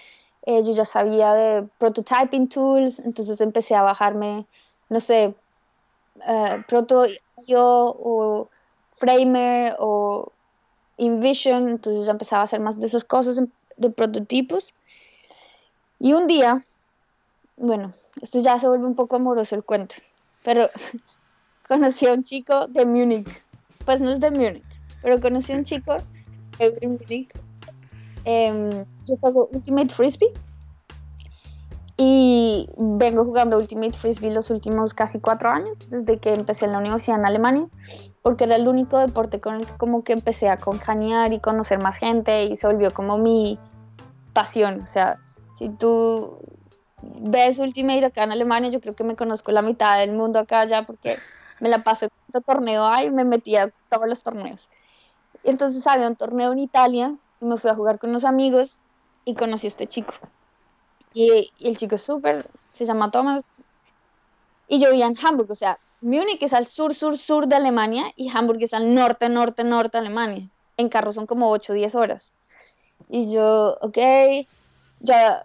eh, yo ya sabía de prototyping tools, entonces empecé a bajarme, no sé, uh, Proto o Framer o InVision, entonces ya empezaba a hacer más de esas cosas de prototipos. Y un día, bueno, esto ya se vuelve un poco amoroso el cuento, pero conocí a un chico de Múnich, pues no es de Múnich, pero conocí a un chico de Múnich. Em, yo juego Ultimate Frisbee. Y vengo jugando Ultimate Frisbee los últimos casi cuatro años, desde que empecé en la universidad en Alemania, porque era el único deporte con el que como que empecé a conjanear y conocer más gente y se volvió como mi pasión. O sea, si tú ves Ultimate acá en Alemania, yo creo que me conozco la mitad del mundo acá ya porque me la paso en torneo ahí y me metía a todos los torneos. Y entonces había un torneo en Italia me fui a jugar con unos amigos y conocí a este chico. Y, y el chico es súper, se llama Thomas. Y yo vivía en Hamburg, o sea, Múnich es al sur, sur, sur de Alemania y Hamburg es al norte, norte, norte de Alemania. En carro son como 8 o 10 horas. Y yo, ok, ya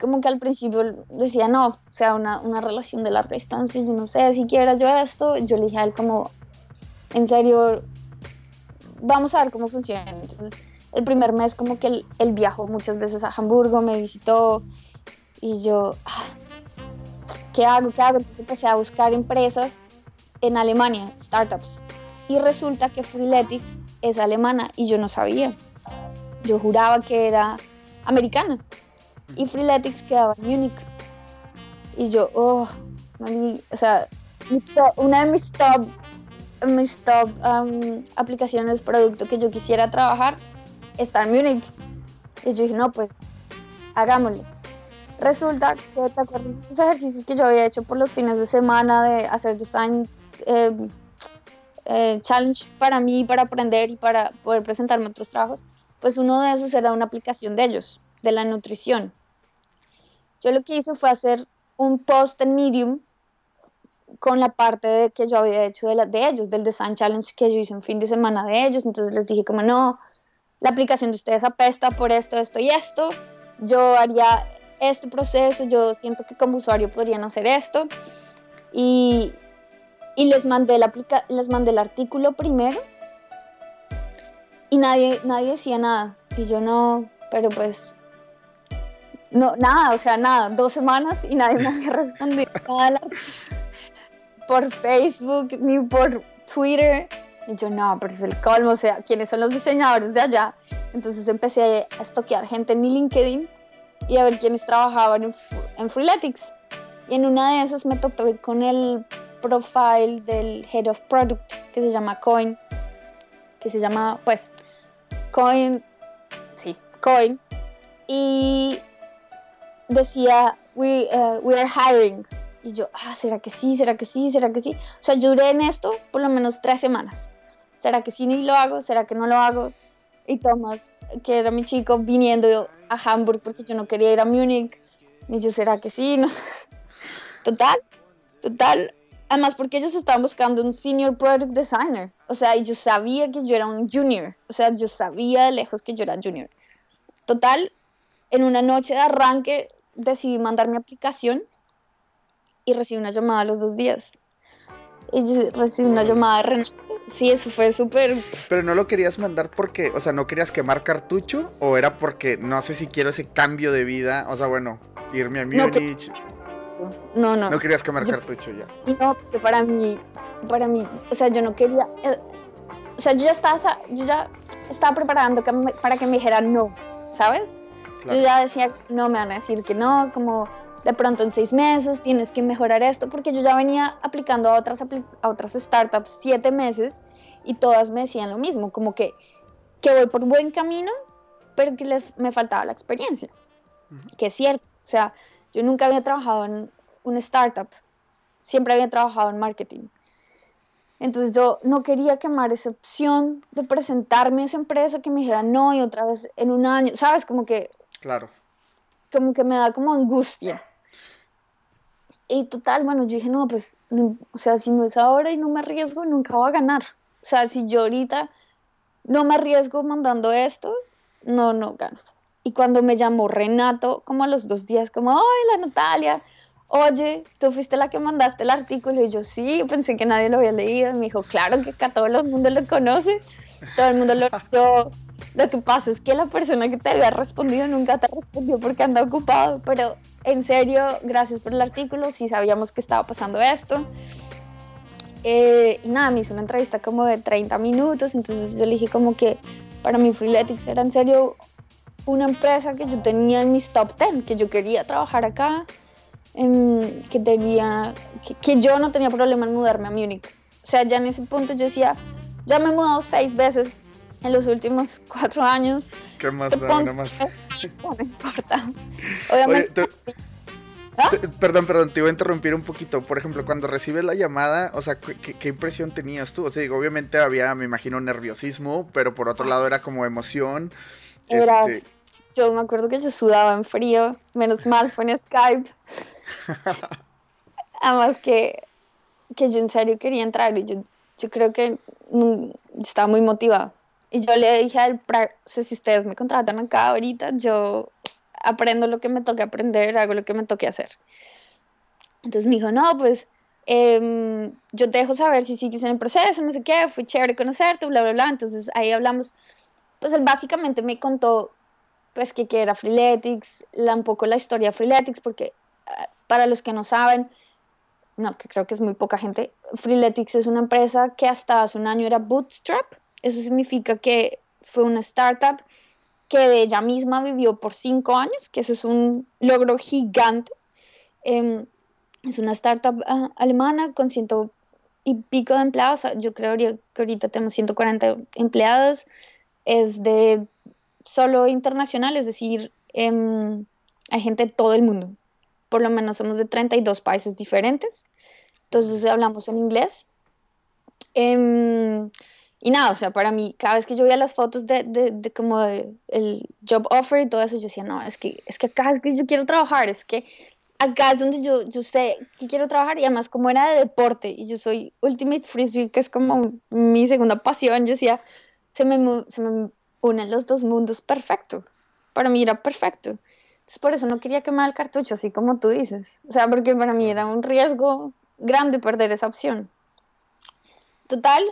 como que al principio decía, no, o sea, una, una relación de larga distancia, yo no sé, si quiera yo esto, yo le dije a él como, en serio, vamos a ver cómo funciona. Entonces, el primer mes como que él, él viajó muchas veces a Hamburgo, me visitó y yo, ah, ¿qué hago? ¿Qué hago? Entonces empecé a buscar empresas en Alemania, startups. Y resulta que Freeletics es alemana y yo no sabía. Yo juraba que era americana. Y Freeletics quedaba en Múnich. Y yo, oh, o sea, una de mis top, mis top um, aplicaciones, producto que yo quisiera trabajar está en Múnich. Y yo dije, no, pues, hagámosle. Resulta que te acuerdas los ejercicios que yo había hecho por los fines de semana de hacer design eh, eh, challenge para mí, para aprender y para poder presentarme otros trabajos, pues uno de esos era una aplicación de ellos, de la nutrición. Yo lo que hice fue hacer un post en Medium con la parte de que yo había hecho de, de ellos, del Design Challenge que yo hice un fin de semana de ellos. Entonces les dije como no, la aplicación de ustedes apesta por esto, esto y esto. Yo haría este proceso, yo siento que como usuario podrían hacer esto. Y, y les mandé, la aplica les mandé el artículo primero y nadie, nadie decía nada. Y yo no, pero pues, no, nada, o sea, nada, dos semanas y nadie me había respondido nada por Facebook ni por Twitter. Y yo, no, pero es el colmo, o sea, ¿quiénes son los diseñadores de allá? Entonces empecé a estoquear gente en LinkedIn y a ver quiénes trabajaban en, en Freeletics. Y en una de esas me topé con el profile del Head of Product que se llama Coin, que se llama, pues, Coin, sí, Coin, y decía, we, uh, we are hiring. Y yo, ah, ¿será que sí? ¿Será que sí? ¿Será que sí? O sea, yo duré en esto por lo menos tres semanas. ¿Será que sí ni lo hago? ¿Será que no lo hago? Y Thomas, que era mi chico, viniendo a Hamburg porque yo no quería ir a Múnich. Y yo, ¿será que sí? No. Total, total. Además, porque ellos estaban buscando un senior product designer. O sea, y yo sabía que yo era un junior. O sea, yo sabía de lejos que yo era junior. Total, en una noche de arranque decidí mandar mi aplicación y recibí una llamada a los dos días. Y recibí una llamada de Renato. Sí, eso fue súper... Pero no lo querías mandar porque, o sea, no querías quemar cartucho o era porque no sé si quiero ese cambio de vida, o sea, bueno, irme a Múnich. No, no. No querías quemar cartucho ya. No, porque para mí, para mí, o sea, yo no quería, eh, o sea, yo ya estaba, yo ya estaba preparando para que me dijeran no, ¿sabes? Yo ya decía, no me van a decir que no, como de pronto en seis meses tienes que mejorar esto, porque yo ya venía aplicando a otras, a otras startups siete meses y todas me decían lo mismo, como que, que voy por buen camino, pero que les, me faltaba la experiencia, que es cierto, o sea, yo nunca había trabajado en una startup, siempre había trabajado en marketing. Entonces yo no quería quemar esa opción de presentarme a esa empresa que me dijera no y otra vez en un año, ¿sabes? Como que Claro. Como que me da como angustia. Y total, bueno, yo dije, no, pues, o sea, si no es ahora y no me arriesgo, nunca voy a ganar. O sea, si yo ahorita no me arriesgo mandando esto, no, no gano. Y cuando me llamó Renato, como a los dos días, como, la Natalia, oye, tú fuiste la que mandaste el artículo. Y yo, sí, pensé que nadie lo había leído. Y me dijo, claro que acá todo el mundo lo conoce. Todo el mundo lo. Lo que pasa es que la persona que te había respondido nunca te respondió porque anda ocupado, pero en serio, gracias por el artículo, sí sabíamos que estaba pasando esto. Eh, y nada, me hizo una entrevista como de 30 minutos, entonces yo le dije como que para mí Freeletics era en serio una empresa que yo tenía en mis top 10, que yo quería trabajar acá, em, que, tenía, que, que yo no tenía problema en mudarme a Múnich. O sea, ya en ese punto yo decía, ya me he mudado seis veces en los últimos cuatro años. ¿Qué más da? Nada más. No me importa. Obviamente. ¿Ah? perdón, perdón, te iba a interrumpir un poquito. Por ejemplo, cuando recibes la llamada, o sea, ¿qué, impresión tenías tú? O sea, digo, obviamente había, me imagino, nerviosismo, pero por otro lado era como emoción. Era, este... yo me acuerdo que yo sudaba en frío, menos mal fue en Skype. Además que, que yo en serio quería entrar y yo, yo creo que estaba muy motivada. Y yo le dije al, si ustedes me contratan acá ahorita, yo aprendo lo que me toque aprender, hago lo que me toque hacer. Entonces me dijo, no, pues em, yo te dejo saber si sigues en el proceso, no sé qué, fue chévere conocerte, bla, bla, bla. Entonces ahí hablamos, pues él básicamente me contó pues que, que era Freeletics, la, un poco la historia de Freeletics, porque ah, para los que no saben, no, que creo que es muy poca gente, Freeletics es una empresa que hasta hace un año era Bootstrap, eso significa que fue una startup que de ella misma vivió por cinco años, que eso es un logro gigante. Em, es una startup ah, alemana con ciento y pico de empleados, yo creo que ahorita tenemos 140 empleados, es de solo internacional, es decir, em, hay gente de todo el mundo, por lo menos somos de 32 países diferentes, entonces hablamos en inglés. Em, y nada, o sea, para mí, cada vez que yo veía las fotos de, de, de como el job offer y todo eso, yo decía, no, es que, es que acá es que yo quiero trabajar, es que acá es donde yo, yo sé que quiero trabajar y además como era de deporte y yo soy Ultimate Frisbee, que es como mi segunda pasión, yo decía, se me, se me unen los dos mundos perfecto. Para mí era perfecto. Entonces por eso no quería quemar el cartucho, así como tú dices. O sea, porque para mí era un riesgo grande perder esa opción. Total,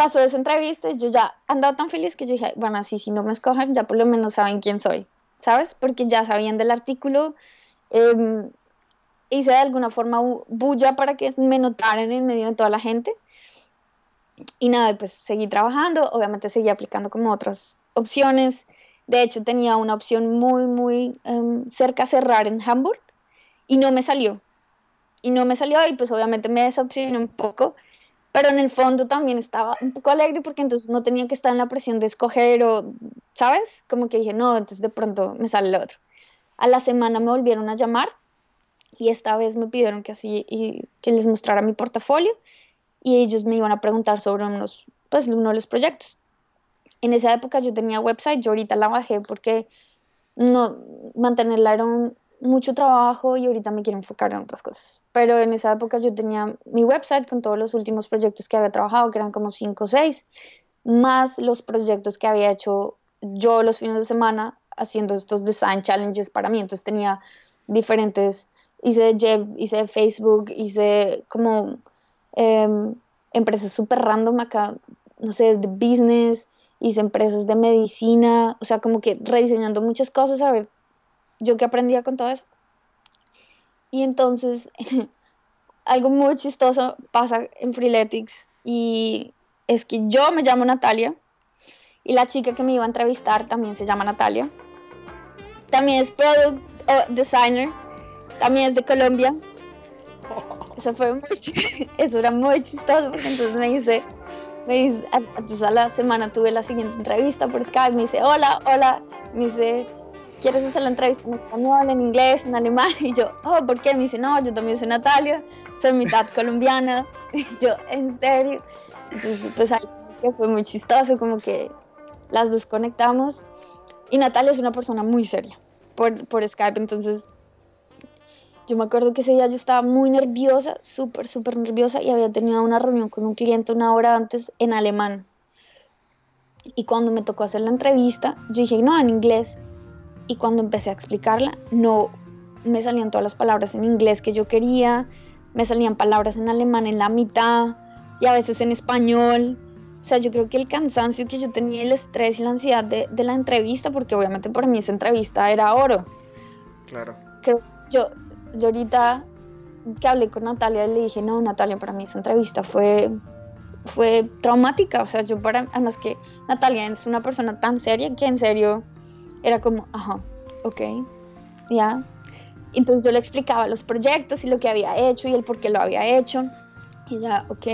pasó esa entrevista y yo ya andaba tan feliz que yo dije, bueno, así si no me escogen, ya por lo menos saben quién soy, ¿sabes? Porque ya sabían del artículo. Em, hice de alguna forma bulla para que me notaran en medio de toda la gente. Y nada, pues seguí trabajando, obviamente seguí aplicando como otras opciones. De hecho, tenía una opción muy, muy em, cerca a cerrar en Hamburg y no me salió. Y no me salió y pues obviamente me decepcioné un poco pero en el fondo también estaba un poco alegre porque entonces no tenía que estar en la presión de escoger o, ¿sabes? Como que dije, no, entonces de pronto me sale el otro. A la semana me volvieron a llamar y esta vez me pidieron que así y que les mostrara mi portafolio y ellos me iban a preguntar sobre unos, pues, uno de los proyectos. En esa época yo tenía website, yo ahorita la bajé porque no mantenerla era un, mucho trabajo y ahorita me quiero enfocar en otras cosas. Pero en esa época yo tenía mi website con todos los últimos proyectos que había trabajado, que eran como 5 o 6, más los proyectos que había hecho yo los fines de semana haciendo estos design challenges para mí. Entonces tenía diferentes, hice Jeff, hice Facebook, hice como em, empresas súper random acá, no sé, de business, hice empresas de medicina, o sea, como que rediseñando muchas cosas a ver yo que aprendía con todo eso. Y entonces, algo muy chistoso pasa en Freeletics y es que yo me llamo Natalia y la chica que me iba a entrevistar también se llama Natalia. También es product designer, también es de Colombia. Eso fue muy eso era muy chistoso porque entonces me dice, me dice, entonces a la semana tuve la siguiente entrevista por Skype, me dice, hola, hola, me dice, ¿quieres hacer la entrevista en español, en inglés, en alemán? Y yo, oh, ¿por qué? Me dice, no, yo también soy Natalia, soy mitad colombiana. Y yo, ¿en serio? Entonces, pues ahí fue muy chistoso, como que las dos conectamos. Y Natalia es una persona muy seria por, por Skype, entonces yo me acuerdo que ese día yo estaba muy nerviosa, súper, súper nerviosa, y había tenido una reunión con un cliente una hora antes en alemán. Y cuando me tocó hacer la entrevista, yo dije, no, en inglés y cuando empecé a explicarla no me salían todas las palabras en inglés que yo quería, me salían palabras en alemán en la mitad y a veces en español. O sea, yo creo que el cansancio que yo tenía, el estrés y la ansiedad de, de la entrevista, porque obviamente para mí esa entrevista era oro. Claro. Creo, yo, yo ahorita que hablé con Natalia le dije, no, Natalia, para mí esa entrevista fue, fue traumática. O sea, yo para, además que Natalia es una persona tan seria que en serio era como, ajá, ok, ya. Entonces yo le explicaba los proyectos y lo que había hecho y el por qué lo había hecho. Y ya, ok.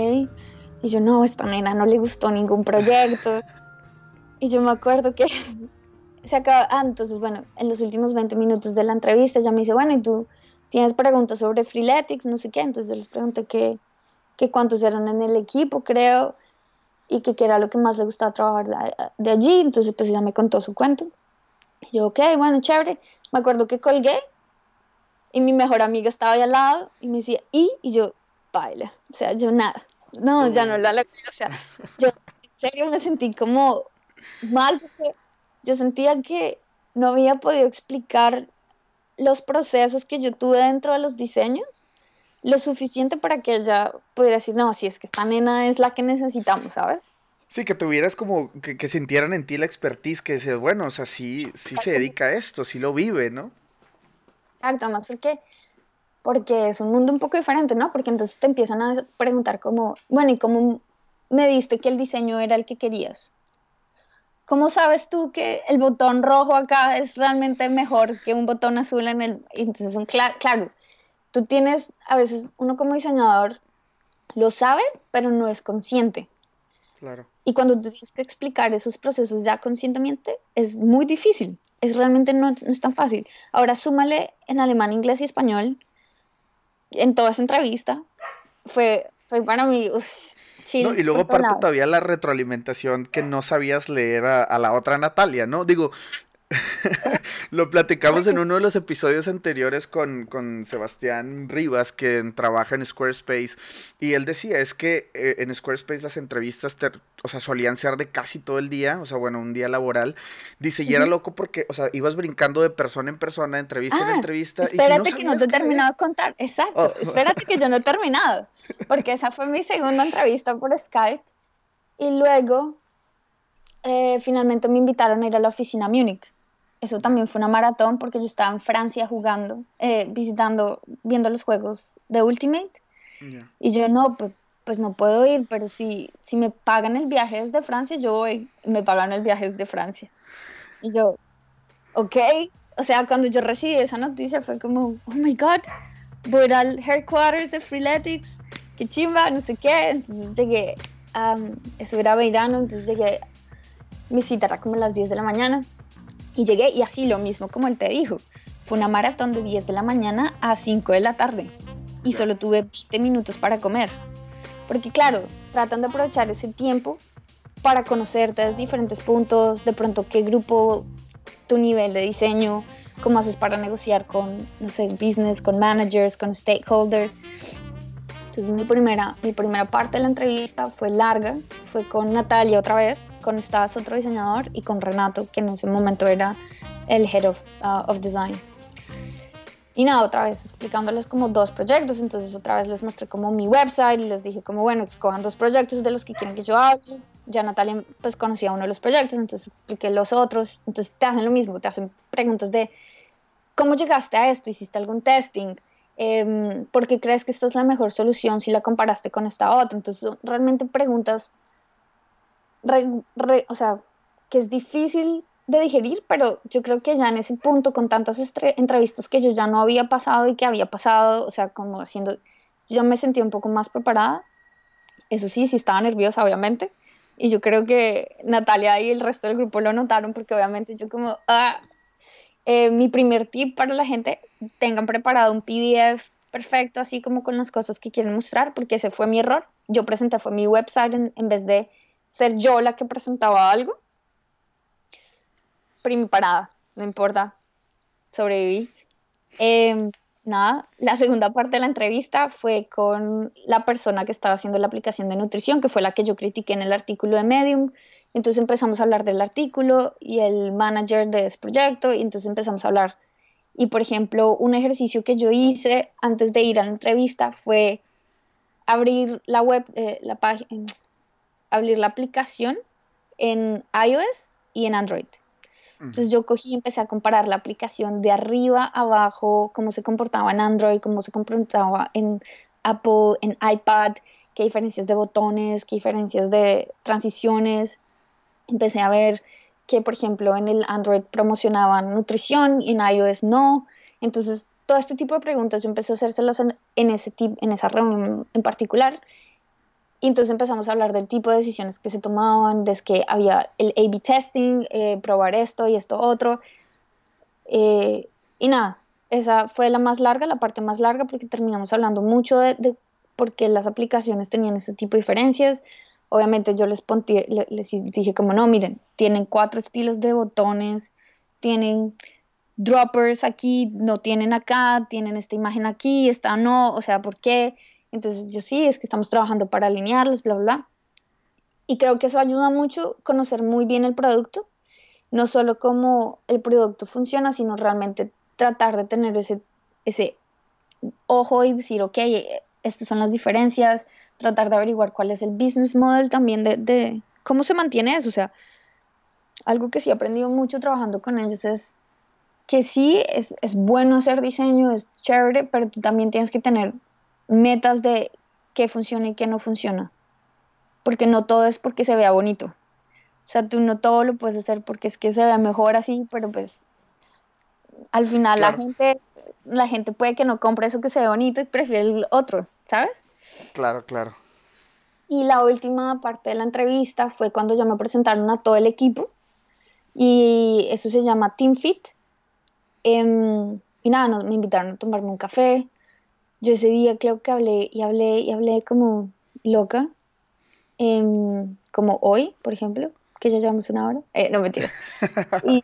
Y yo, no, esta nena no le gustó ningún proyecto. y yo me acuerdo que se acaba, ah, entonces bueno, en los últimos 20 minutos de la entrevista ella me dice, bueno, ¿y tú tienes preguntas sobre Freeletics? No sé qué. Entonces yo les pregunté que, que cuántos eran en el equipo, creo, y que qué era lo que más le gustaba trabajar de, de allí. Entonces pues ella me contó su cuento. Yo, ok, bueno, chévere. Me acuerdo que colgué y mi mejor amiga estaba ahí al lado y me decía, ¿y? Y yo, baila. O sea, yo nada. No, ya no la O sea, yo en serio me sentí como mal porque yo sentía que no había podido explicar los procesos que yo tuve dentro de los diseños lo suficiente para que ella pudiera decir, no, si es que esta nena es la que necesitamos, ¿sabes? Sí, que tuvieras como, que, sintieran en ti la expertise, que dices, bueno, o sea, sí, sí se dedica a esto, sí lo vive, ¿no? Exacto, más porque, porque es un mundo un poco diferente, ¿no? Porque entonces te empiezan a preguntar como, bueno, ¿y cómo me diste que el diseño era el que querías? ¿Cómo sabes tú que el botón rojo acá es realmente mejor que un botón azul en el... Entonces, un claro, tú tienes, a veces uno como diseñador lo sabe, pero no es consciente. Claro. Y cuando tú tienes que explicar esos procesos ya conscientemente, es muy difícil. Es realmente no, es tan fácil. Ahora súmale en alemán, inglés y español, en toda esa entrevista, fue, fue para mí, y luego aparte todavía la retroalimentación que no sabías leer a, la otra Natalia, ¿no? Digo, lo platicamos en uno de los episodios anteriores con, Sebastián Rivas, que trabaja en Squarespace, y él decía, es que eh, en Squarespace las entrevistas, o sea, solían ser de casi todo el día, o sea, bueno, un día laboral. Dice, y era loco porque, o sea, ibas brincando de persona en persona, entrevista en ah, entrevista. Espérate que no te he terminado de contar, exacto, oh. espérate que yo no he terminado, porque esa fue mi segunda entrevista por Skype, y luego... Eh, finalmente me invitaron a ir a la oficina a Múnich eso también fue una maratón porque yo estaba en Francia jugando, eh, visitando, viendo los juegos de Ultimate. Y yo no, pues, pues, no puedo ir, pero si, si me pagan el viaje desde Francia, yo voy, me pagan el viaje desde Francia. Y yo, ok, o sea, cuando yo recibí esa noticia fue como, oh my god, voy al headquarters de Freeletics, qué chimba, no sé qué. Entonces llegué, um, eso era verano, entonces llegué, mi cita era como a las 10 de la mañana y llegué y así lo mismo como él te dijo. Fue una maratón de 10 de la mañana a 5 de la tarde y solo tuve 20 minutos para comer. Porque claro, tratan de aprovechar ese tiempo para conocerte desde diferentes puntos, de pronto qué grupo, tu nivel de diseño, cómo haces para negociar con, no sé, business, con managers, con stakeholders. Entonces mi primera, mi primera parte de la entrevista fue larga, fue con Natalia otra vez, con Stas, otro diseñador, y con Renato, que en ese momento era el Head of, uh, of Design. Y nada, otra vez explicándoles como dos proyectos, entonces otra vez les mostré como mi website y les dije como, bueno, escojan dos proyectos de los que quieren que yo hable. Ya Natalia pues conocía uno de los proyectos, entonces expliqué los otros. Entonces te hacen lo mismo, te hacen preguntas de, ¿cómo llegaste a esto? ¿Hiciste algún testing? eh, ¿por qué crees que esta es la mejor solución si la comparaste con esta otra? Entonces, realmente preguntas, o sea, que es difícil de digerir, pero yo creo que ya en ese punto, con tantas entrevistas que yo ya no había pasado y que había pasado, o sea, como haciendo, yo me sentí un poco más preparada. Eso sí, sí estaba nerviosa, obviamente. Y yo creo que Natalia y el resto del grupo lo notaron porque obviamente yo como, ah, eh, mi primer tip para la gente, tengan preparado un PDF perfecto, así como con las cosas que quieren mostrar, porque ese fue mi error. Yo presenté, fue mi website en, vez de ser yo la que presentaba algo. Primi parada, no importa, sobreviví. Em, nada, la segunda parte de la entrevista fue con la persona que estaba haciendo la aplicación de nutrición, que fue la que yo critiqué en el artículo de Medium, entonces empezamos a hablar del artículo y el manager de ese proyecto y entonces empezamos a hablar. Y por ejemplo, un ejercicio que yo hice antes de ir a la entrevista fue abrir la web, eh, la página, abrir la aplicación en iOS y en Android. Entonces yo cogí y empecé a comparar la aplicación de arriba a abajo, cómo se comportaba en Android, cómo se comportaba en Apple, en iPad, qué diferencias de botones, qué diferencias de transiciones empecé a ver que, por ejemplo, en el Android promocionaban nutrición y en iOS no. Entonces, todo este tipo de preguntas yo empecé a hacérselas en, ese en esa reunión en particular. Y entonces empezamos a hablar del tipo de decisiones que se tomaban, desde que había el A-B testing, eh, probar esto y esto otro. Eh, y nada, esa fue la más larga, la parte más larga, porque terminamos hablando mucho de, de por qué las aplicaciones tenían ese tipo de diferencias, obviamente yo les, les dije como no, miren, tienen cuatro estilos de botones, tienen droppers aquí, no tienen acá, tienen esta imagen aquí, esta no, o sea, ¿por qué? Entonces yo sí, es que estamos trabajando para alinearlos, bla, bla. Y creo que eso ayuda mucho conocer muy bien el producto, no solo cómo el producto funciona, sino realmente tratar de tener ese, ese ojo y decir, ok, estas son las diferencias, tratar de averiguar cuál es el business model también de, de cómo se mantiene eso. O sea, algo que sí he aprendido mucho trabajando con ellos es que sí, es, es bueno hacer diseño, es chévere, pero tú también tienes que tener metas de qué funciona y qué no funciona. Porque no todo es porque se vea bonito. O sea, tú no todo lo puedes hacer porque es que se vea mejor así, pero pues al final la gente la gente puede que no compre eso que se ve bonito y prefiere el otro, ¿sabes? Claro, claro. Y la última parte de la entrevista fue cuando ya me presentaron a todo el equipo y eso se llama Team Fit. Em, y nada, me invitaron a tomarme un café. Yo ese día creo que hablé y hablé y hablé como loca, em, como hoy, por ejemplo, que ya llevamos una hora. Eh, no, mentira. y,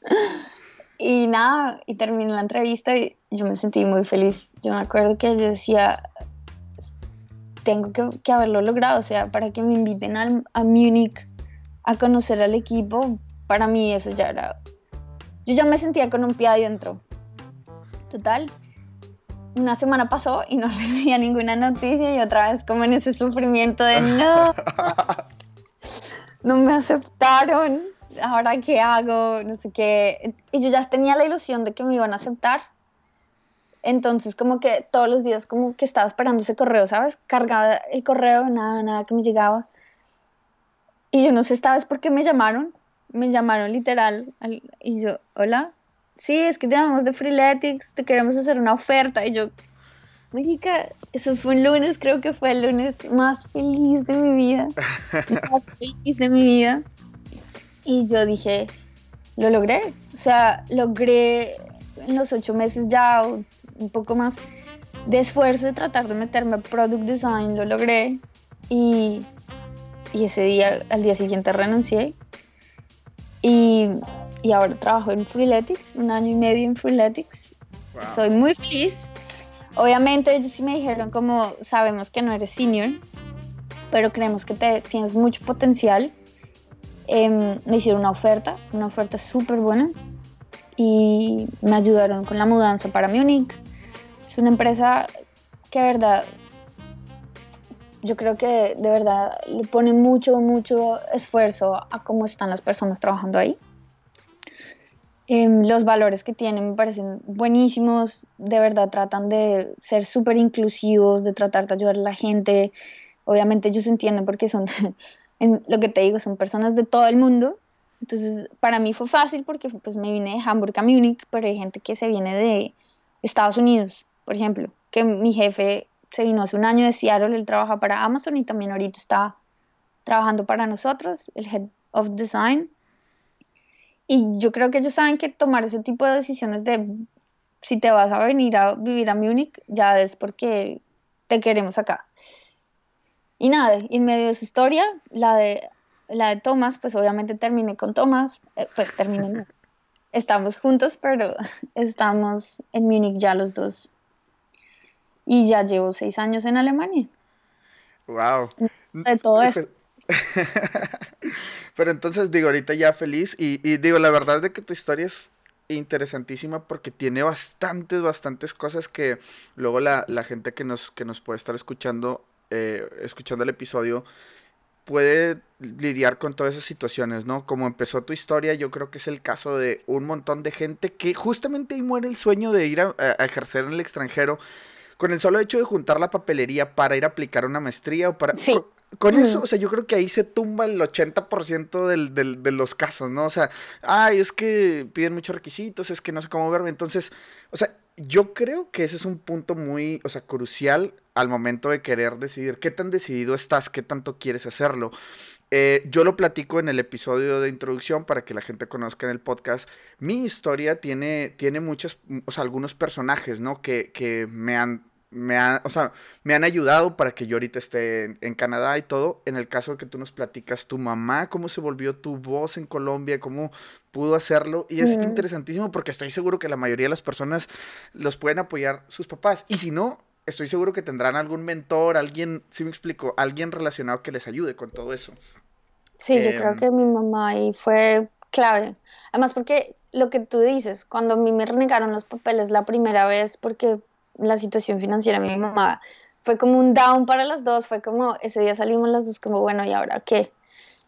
y nada, y terminé la entrevista y yo me sentí muy feliz. Yo me acuerdo que yo decía, tengo que, haberlo logrado, o sea, para que me inviten a, a Múnich a conocer al equipo, para mí eso ya era... Yo ya me sentía con un pie adentro. Total. Una semana pasó y no recibía ninguna noticia y otra vez como en ese sufrimiento de no, no me aceptaron ahora qué hago, no sé qué. Y yo ya tenía la ilusión de que me iban a aceptar. Entonces, como que todos los días, como que estaba esperando ese correo, ¿sabes? Cargaba el correo, nada, nada que me llegaba. Y yo no sé esta vez por qué me llamaron. Me llamaron literal. y yo, hola. Sí, es que te llamamos de Freeletics, te queremos hacer una oferta. Y yo, Marica, eso fue un lunes, creo que fue el lunes más feliz de mi vida. más feliz de mi vida. Y yo dije, lo logré. O sea, logré en los ocho meses ya, un poco más de esfuerzo de tratar de meterme a product design, lo logré. Y, y ese día, al día siguiente renuncié. Y, y ahora trabajo en Freeletics, un año y medio en Freeletics. Soy muy feliz. Obviamente ellos sí me dijeron como sabemos que no eres senior, pero creemos que te, tienes mucho potencial Em, me hicieron una oferta, una oferta súper buena y me ayudaron con la mudanza para Múnich. Es una empresa que de verdad, yo creo que de verdad le pone mucho, mucho esfuerzo a cómo están las personas trabajando ahí. Em, los valores que tienen me parecen buenísimos, de verdad tratan de ser súper inclusivos, de tratar de ayudar a la gente. Obviamente ellos entienden porque son lo que te digo, son personas de todo el mundo. Entonces, para mí fue fácil porque pues, me vine de Hamburg a Múnich, pero hay gente que se viene de Estados Unidos, por ejemplo, que mi jefe se vino hace un año de Seattle, él trabaja para Amazon y también ahorita está trabajando para nosotros, el Head of Design. Y yo creo que ellos saben que tomar ese tipo de decisiones de si te vas a venir a vivir a Múnich, ya es porque te queremos acá. Y nada, en medio de esa historia, la de, la de Thomas, pues obviamente terminé con Thomas, eh, pues terminé. estamos juntos, pero estamos en Múnich ya los dos. Y ya llevo seis años en Alemania. Wow. De todo eso. Pero entonces digo, ahorita ya feliz y, y, digo, la verdad es de que tu historia es interesantísima porque tiene bastantes, bastantes cosas que luego la, la gente que nos, que nos puede estar escuchando eh, escuchando el episodio, puede lidiar con todas esas situaciones, ¿no? Como empezó tu historia, yo creo que es el caso de un montón de gente que justamente ahí muere el sueño de ir a, ejercer en el extranjero con el solo hecho de juntar la papelería para ir a aplicar una maestría o para... Con, eso, o sea, yo creo que ahí se tumba el 80% del, del, de los casos, ¿no? O sea, ay, es que piden muchos requisitos, es que no sé cómo verme. Entonces, o sea, yo creo que ese es un punto muy, o sea, crucial al momento de querer decidir qué tan decidido estás, qué tanto quieres hacerlo. Eh, yo lo platico en el episodio de introducción para que la gente conozca en el podcast. Mi historia tiene, tiene muchos, o sea, algunos personajes, ¿no? Que, que me han me, o sea, me han ayudado para que yo ahorita esté en, Canadá y todo. En el caso que tú nos platicas, tu mamá, cómo se volvió tu voz en Colombia, cómo pudo hacerlo. Y es interesantísimo porque estoy seguro que la mayoría de las personas los pueden apoyar sus papás. Y si no, estoy seguro que tendrán algún mentor, alguien, si me explico, alguien relacionado que les ayude con todo eso. Sí, yo creo em, que mi mamá ahí fue clave. Además, porque lo que tú dices, cuando a mí me renegaron los papeles la primera vez, porque la situación financiera de mi mamá fue como un down para las dos, fue como ese día salimos las dos como, bueno, ¿y ahora qué?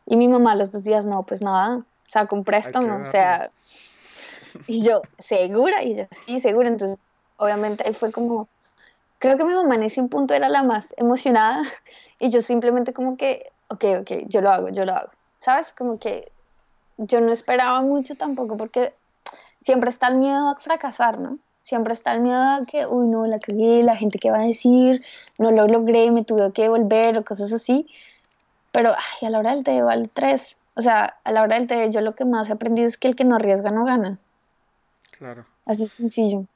Y mi mamá los dos días, no, pues nada, o sea, con préstamo, o sea, y yo, ¿segura? Y yo, sí, segura, entonces, obviamente ahí fue como, creo que mi mamá en ese punto era la más emocionada y yo simplemente como que, ok, ok, yo lo hago, yo lo hago, ¿sabes? Como que yo no esperaba mucho tampoco porque siempre está el miedo a fracasar, ¿no? Siempre está el miedo a que, uy, no, la cagué, la gente que va a decir, no lo logré, me tuve que volver o cosas así. Pero, ay, a la hora del té vale tres. O sea, a la hora del té yo lo que más he aprendido es que el que no arriesga no gana. Claro. Así sencillo.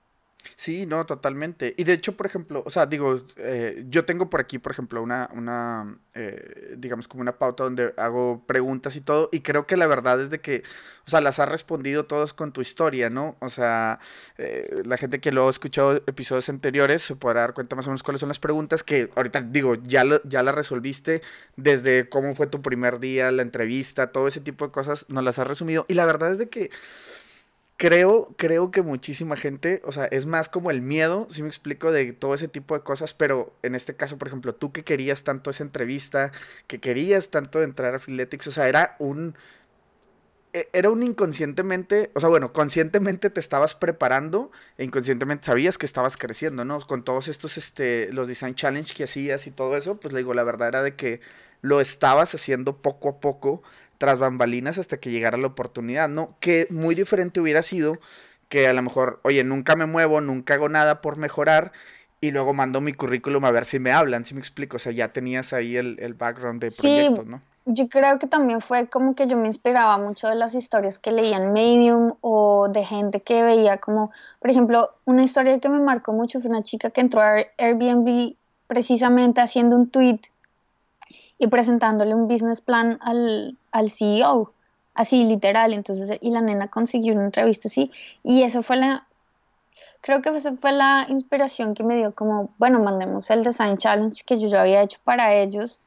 Sí, no, totalmente. Y de hecho, por ejemplo, o sea, digo, eh, yo tengo por aquí, por ejemplo, una, una eh, digamos, como una pauta donde hago preguntas y todo, y creo que la verdad es de que, o sea, las has respondido todos con tu historia, ¿no? O sea, eh, la gente que lo ha escuchado episodios anteriores se podrá dar cuenta más o menos cuáles son las preguntas que ahorita, digo, ya, lo, ya las resolviste desde cómo fue tu primer día, la entrevista, todo ese tipo de cosas, nos las has resumido. Y la verdad es de que creo, creo que muchísima gente, o sea, es más como el miedo, si me explico, de todo ese tipo de cosas, pero en este caso, por ejemplo, tú que querías tanto esa entrevista, que querías tanto entrar a Freeletics, o sea, era un... E, era un inconscientemente, o sea, bueno, conscientemente te estabas preparando e inconscientemente sabías que estabas creciendo, ¿no? Con todos estos, este, los design challenge que hacías y todo eso, pues le digo, la verdad era de que lo estabas haciendo poco a poco tras bambalinas hasta que llegara la oportunidad, ¿no? Que muy diferente hubiera sido que a lo mejor, oye, nunca me muevo, nunca hago nada por mejorar y luego mando mi currículum a ver si me hablan, si me explico, o sea, ya tenías ahí el, background de proyectos, ¿no? Yo creo que también fue como que yo me inspiraba mucho de las historias que leía en Medium o de gente que veía como, por ejemplo, una historia que me marcó mucho fue una chica que entró a Airbnb precisamente haciendo un tweet y presentándole un business plan al, al CEO, así literal. Entonces, y la nena consiguió una entrevista así. Y eso fue la, creo que esa fue la inspiración que me dio como, bueno, mandemos el Design Challenge que yo ya había hecho para ellos,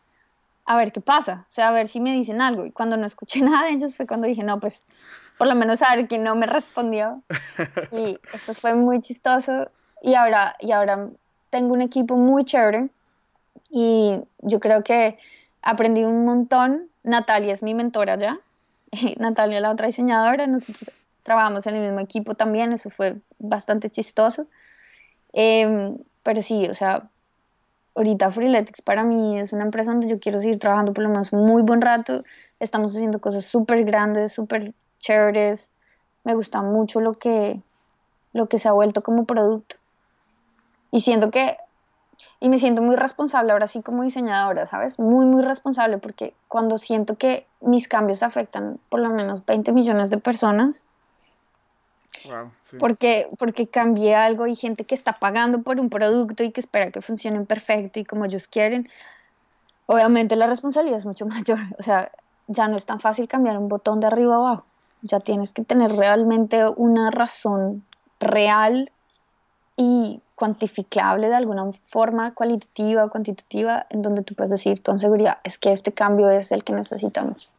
a ver qué pasa, o sea, a ver si me dicen algo. Y cuando no escuché nada de ellos fue cuando dije, no, pues por lo menos a ver quién no me respondió. Y eso fue muy chistoso. Y ahora, y ahora tengo un equipo muy chévere y yo creo que aprendí un montón. Natalia es mi mentora ya. Natalia, la otra diseñadora, nosotros trabajamos en el mismo equipo también, eso fue bastante chistoso. Em, pero sí, o sea, ahorita Freeletics para mí es una empresa donde yo quiero seguir trabajando por lo menos muy buen rato. Estamos haciendo cosas súper grandes, súper chéveres. Me gusta mucho lo que, lo que se ha vuelto como producto. Y siento que y me siento muy responsable ahora sí como diseñadora, ¿sabes? Muy, muy responsable porque cuando siento que mis cambios afectan por lo menos 20 millones de personas, wow, porque, porque cambié algo y gente que está pagando por un producto y que espera que funcione perfecto y como ellos quieren, obviamente la responsabilidad es mucho mayor. O sea, ya no es tan fácil cambiar un botón de arriba a abajo. Ya tienes que tener realmente una razón real y cuantificable de alguna forma cualitativa o cuantitativa en donde tú puedes decir con seguridad es que este cambio es el que necesitamos.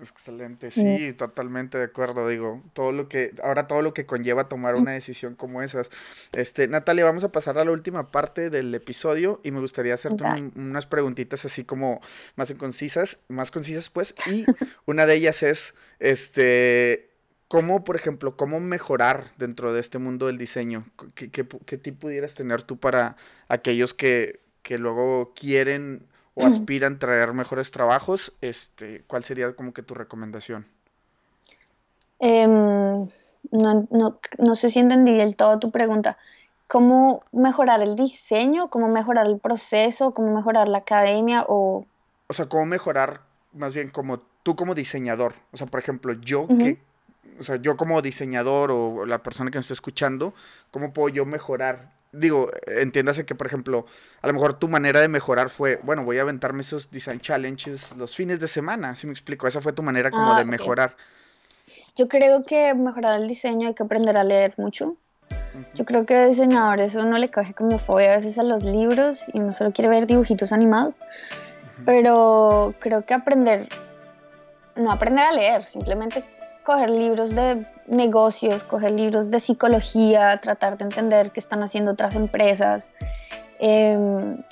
Excelente, sí, totalmente de acuerdo, digo, todo lo que, ahora todo lo que conlleva tomar una decisión como esas. Este, Natalia, vamos a pasar a la última parte del episodio y me gustaría hacerte unas preguntitas así como más concisas, más concisas pues, y una de ellas es, este, ¿Cómo, por ejemplo, cómo mejorar dentro de este mundo del diseño? ¿Qué, qué, qué tip pudieras tener tú para aquellos que, que luego quieren o aspiran a traer mejores trabajos? Este, ¿Cuál sería como que tu recomendación? Em, no, no, no, sé si entendí del todo tu pregunta. ¿Cómo mejorar el diseño? ¿Cómo mejorar el proceso? ¿Cómo mejorar la academia? O, o sea, ¿cómo mejorar más bien como tú como diseñador? O sea, por ejemplo, yo que o sea, yo como diseñador o la persona que nos está escuchando, ¿cómo puedo yo mejorar digo, entiéndase que, por ejemplo, a lo mejor tu manera de mejorar fue, bueno, voy a aventarme esos design challenges los fines de semana, si me explico, esa fue tu manera como Ah, de ok. mejorar. Yo creo que mejorar el diseño hay que aprender a leer mucho. Yo creo que diseñadores uno le coge como fobia a veces a los libros y uno solo quiere ver dibujitos animados. Pero creo que aprender, no aprender a leer, simplemente coger libros de negocios, coger libros de psicología, tratar de entender qué están haciendo otras empresas, em,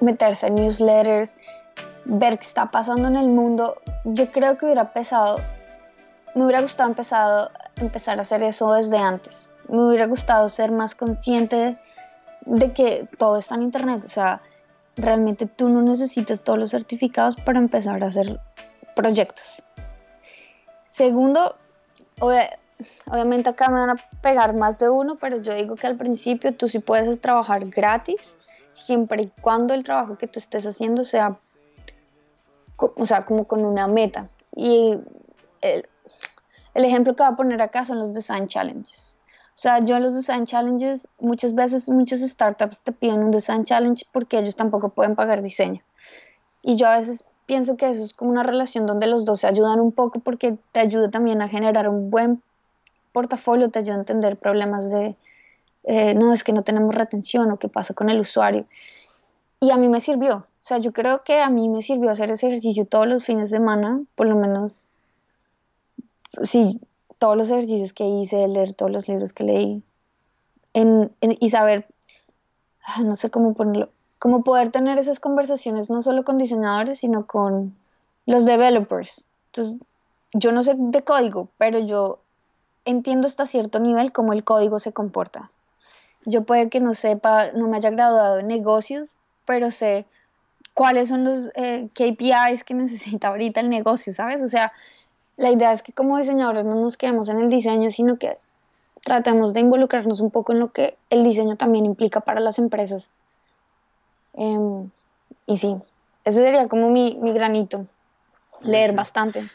meterse en newsletters, ver qué está pasando en el mundo. Yo creo que hubiera empezado, me hubiera gustado empezado, empezar a hacer eso desde antes. Me hubiera gustado ser más consciente de que todo está en internet. O sea, realmente tú no necesitas todos los certificados para empezar a hacer proyectos. Segundo, obvia- obviamente acá me van a pegar más de uno, pero yo digo que al principio tú sí puedes trabajar gratis, siempre y cuando el trabajo que tú estés haciendo sea, o sea, como con una meta. Y el, el ejemplo que voy a poner acá son los design challenges. O sea, yo en los design challenges, muchas veces muchas startups te piden un design challenge porque ellos tampoco pueden pagar diseño. Y yo a veces pienso que eso es como una relación donde los dos se ayudan un poco porque te ayuda también a generar un buen portafolio, te ayuda a entender problemas de, eh, no, es que no tenemos retención o qué pasa con el usuario. Y a mí me sirvió. O sea, yo creo que a mí me sirvió hacer ese ejercicio todos los fines de semana, por lo menos, sí, todos los ejercicios que hice, leer todos los libros que leí en, y saber, ah, no sé cómo ponerlo, cómo poder tener esas conversaciones no solo con diseñadores, sino con los developers. Entonces, yo no sé de código, pero yo entiendo hasta cierto nivel cómo el código se comporta. Yo puede que no sepa, no me haya graduado en negocios, pero sé cuáles son los eh, KPIs que necesita ahorita el negocio, ¿sabes? O sea, la idea es que como diseñadores no nos quedemos en el diseño, sino que tratemos de involucrarnos un poco en lo que el diseño también implica para las empresas. Em, y sí, ese sería como mi, mi granito, leer Sí. bastante.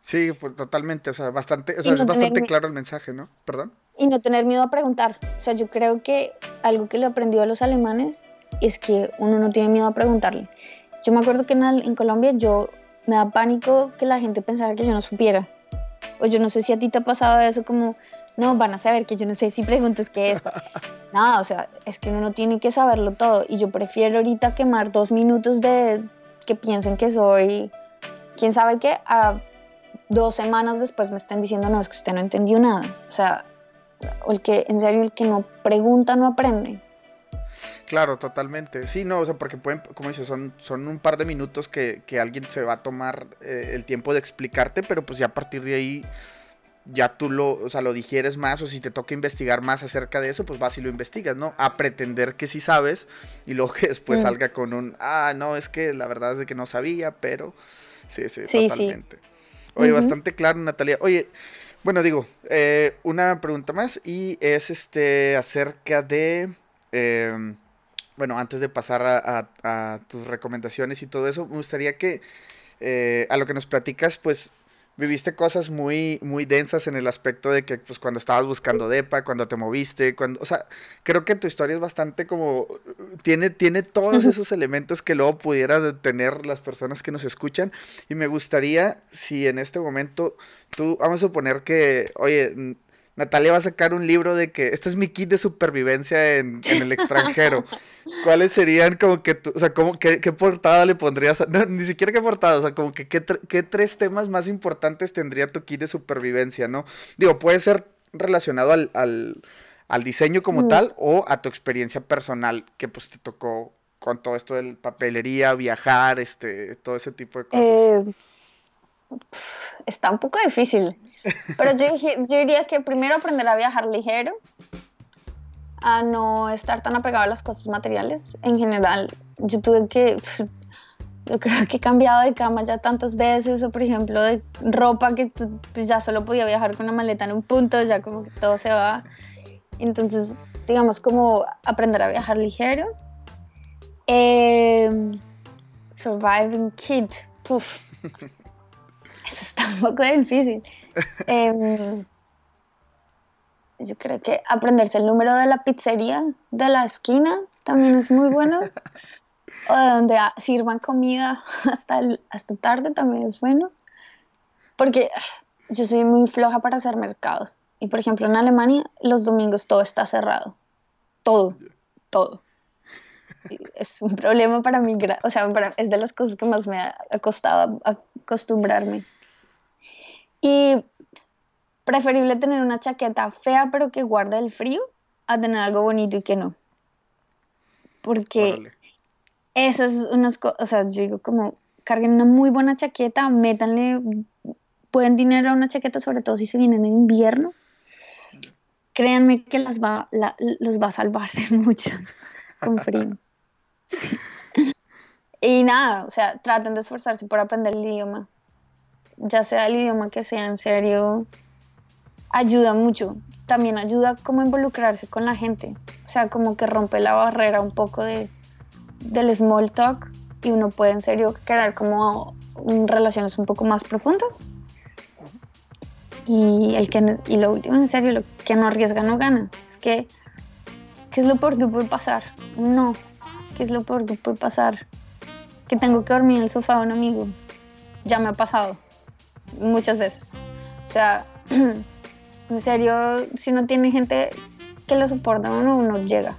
Sí, pues, totalmente, o sea, bastante, o sea, no es bastante claro el mensaje, ¿no? Perdón. y no tener miedo a preguntar. O sea, yo creo que algo que le aprendió a los alemanes es que uno no tiene miedo a preguntarle. Yo me acuerdo que en, en Colombia yo me da pánico que la gente pensara que yo no supiera. O yo no sé si a ti te ha pasado eso como, no, van a saber que yo no sé si preguntas qué es. Nada, o sea, es que uno no tiene que saberlo todo. Y yo prefiero ahorita quemar dos minutos de que piensen que soy, quién sabe qué, a dos semanas después me estén diciendo, no, es que usted no entendió nada. O sea, el que, en serio, el que no pregunta no aprende. Claro, totalmente. Sí, no, o sea, porque pueden, como dices, son, son un par de minutos que, que alguien se va a tomar eh, el tiempo de explicarte, pero pues ya a partir de ahí ya tú lo, o sea, lo digieres más o si te toca investigar más acerca de eso, pues vas y lo investigas, ¿no? A pretender que sí sabes y luego que después Mm. salga con un, ah, no, es que la verdad es de que no sabía, pero sí, sí, Sí, sí. totalmente. Oye, bastante claro, Natalia. Oye, bueno, digo, eh, una pregunta más y es este acerca de, em, bueno, antes de pasar a, a- a tus recomendaciones y todo eso, me gustaría que eh, a lo que nos platicas, pues viviste cosas muy, muy densas en el aspecto de que, pues, cuando estabas buscando DEPA, cuando te moviste, cuando, o sea, creo que tu historia es bastante como, tiene, tiene todos esos elementos que luego pudieran tener las personas que nos escuchan, y me gustaría, si en este momento tú, vamos a suponer que, oye, Natalia va a sacar un libro de que este es mi kit de supervivencia en, en el extranjero. ¿Cuáles serían como que, tú- o sea, como, qué, qué portada le pondrías? a- no, ni siquiera qué portada, o sea, como que qué, qué tres temas más importantes tendría tu kit de supervivencia, ¿no? Digo, puede ser relacionado al, al, al diseño como Mm. tal o a tu experiencia personal que pues te tocó con todo esto de papelería, viajar, este, todo ese tipo de cosas. Eh, está un poco difícil. Pero yo, yo diría que primero aprender a viajar ligero, a no estar tan apegado a las cosas materiales. En general, yo tuve que, yo creo que he cambiado de cama ya tantas veces, o por ejemplo de ropa que pues ya solo podía viajar con una maleta en un punto, ya como que todo se va. Entonces, digamos, como aprender a viajar ligero. Eh, surviving Kid. Puf. Eso está un poco difícil. Em, yo creo que aprenderse el número de la pizzería de la esquina también es muy bueno. o de donde sirvan comida hasta, hasta tarde también es bueno. Porque yo soy muy floja para hacer mercados. Y por ejemplo, en Alemania, los domingos todo está cerrado. Todo, todo. Es un problema para mí, o sea, es de las cosas que más me ha costado acostumbrarme. Y preferible tener una chaqueta fea pero que guarde el frío a tener algo bonito y que no. Porque esas unas cosas, o sea, yo digo como carguen una muy buena chaqueta, métanle buen dinero a una chaqueta, sobre todo si se vienen en invierno. Créanme que las va, los va a salvar de muchos con frío. Y nada, o sea, traten de esforzarse por aprender el idioma. Ya sea el idioma que sea en serio, ayuda mucho. También ayuda como involucrarse con la gente. O sea, como que rompe la barrera un poco de, del small talk y uno puede en serio crear como relaciones un poco más profundas. Y, el que, y lo último, en serio, lo que no arriesga no gana. Es que, ¿qué es lo peor que puede pasar? No. ¿Qué es lo peor que puede pasar? Que tengo que dormir en el sofá de un amigo. Ya me ha pasado. Muchas veces. O sea, en serio, si no tiene gente que lo soporta, uno, uno llega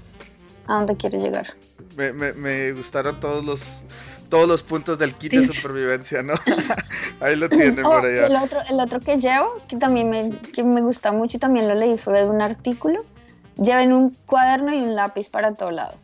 a donde quiere llegar. Me, me, me gustaron todos los todos los puntos del kit de supervivencia, ¿no? Ahí lo tienen por oh, allá. El otro, el otro que llevo, que también me, que me gusta mucho y también lo leí, fue de un artículo. Lleven un cuaderno y un lápiz para todo lado.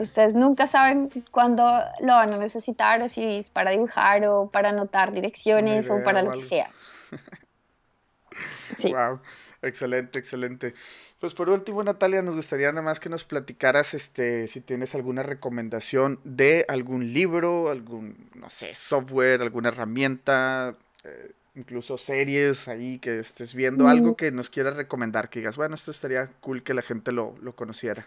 Ustedes nunca saben cuándo lo van a necesitar, o si es para dibujar o para anotar direcciones o para lo que sea. sí. Wow, excelente, excelente. Pues por último, Natalia, nos gustaría nada más que nos platicaras este, si tienes alguna recomendación de algún libro, algún, no sé, software, alguna herramienta, eh, incluso series ahí que estés viendo, algo mm. que nos quieras recomendar, que digas, bueno, esto estaría cool que la gente lo, conociera.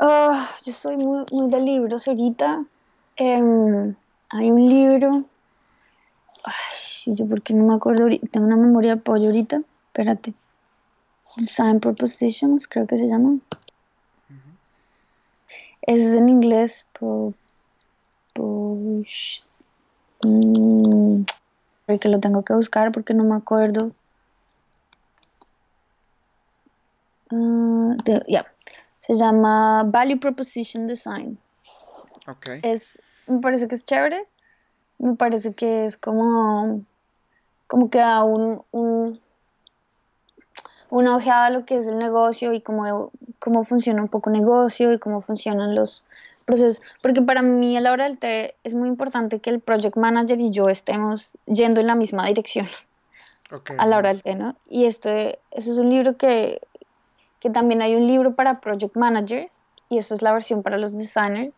Ah, yo soy muy, muy de libros ahorita. Em, hay un libro. Ay, yo porque no me acuerdo, tengo una memoria de pollo ahorita. Espérate. Design Propositions, creo que se llama. Es en inglés. Pro, mm, que lo tengo que buscar porque no me acuerdo. Uh, ya. Se llama Value Proposition Design. Okay. Es, me parece que es chévere. Me parece que es como, como que da un, un una ojeada a lo que es el negocio y cómo, cómo funciona un poco el negocio y cómo funcionan los procesos. Porque para mí a la hora del té es muy importante que el project manager y yo estemos yendo en la misma dirección a la hora del té, ¿no? Y este, este es un libro que, que también hay un libro para project managers y esta es la versión para los designers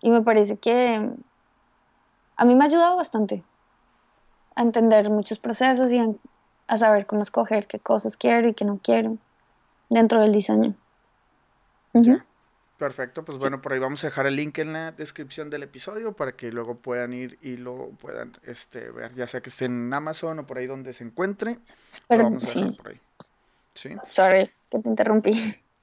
y me parece que a mí me ha ayudado bastante a entender muchos procesos y a a saber cómo escoger qué cosas quiero y qué no quiero dentro del diseño. Perfecto, pues bueno, por ahí vamos a dejar el link en la descripción del episodio para que luego puedan ir y lo puedan este, ver, ya sea que estén en Amazon o por ahí donde se encuentre. Pero, vamos a dejar por ahí. Sí. Sorry, que te interrumpí.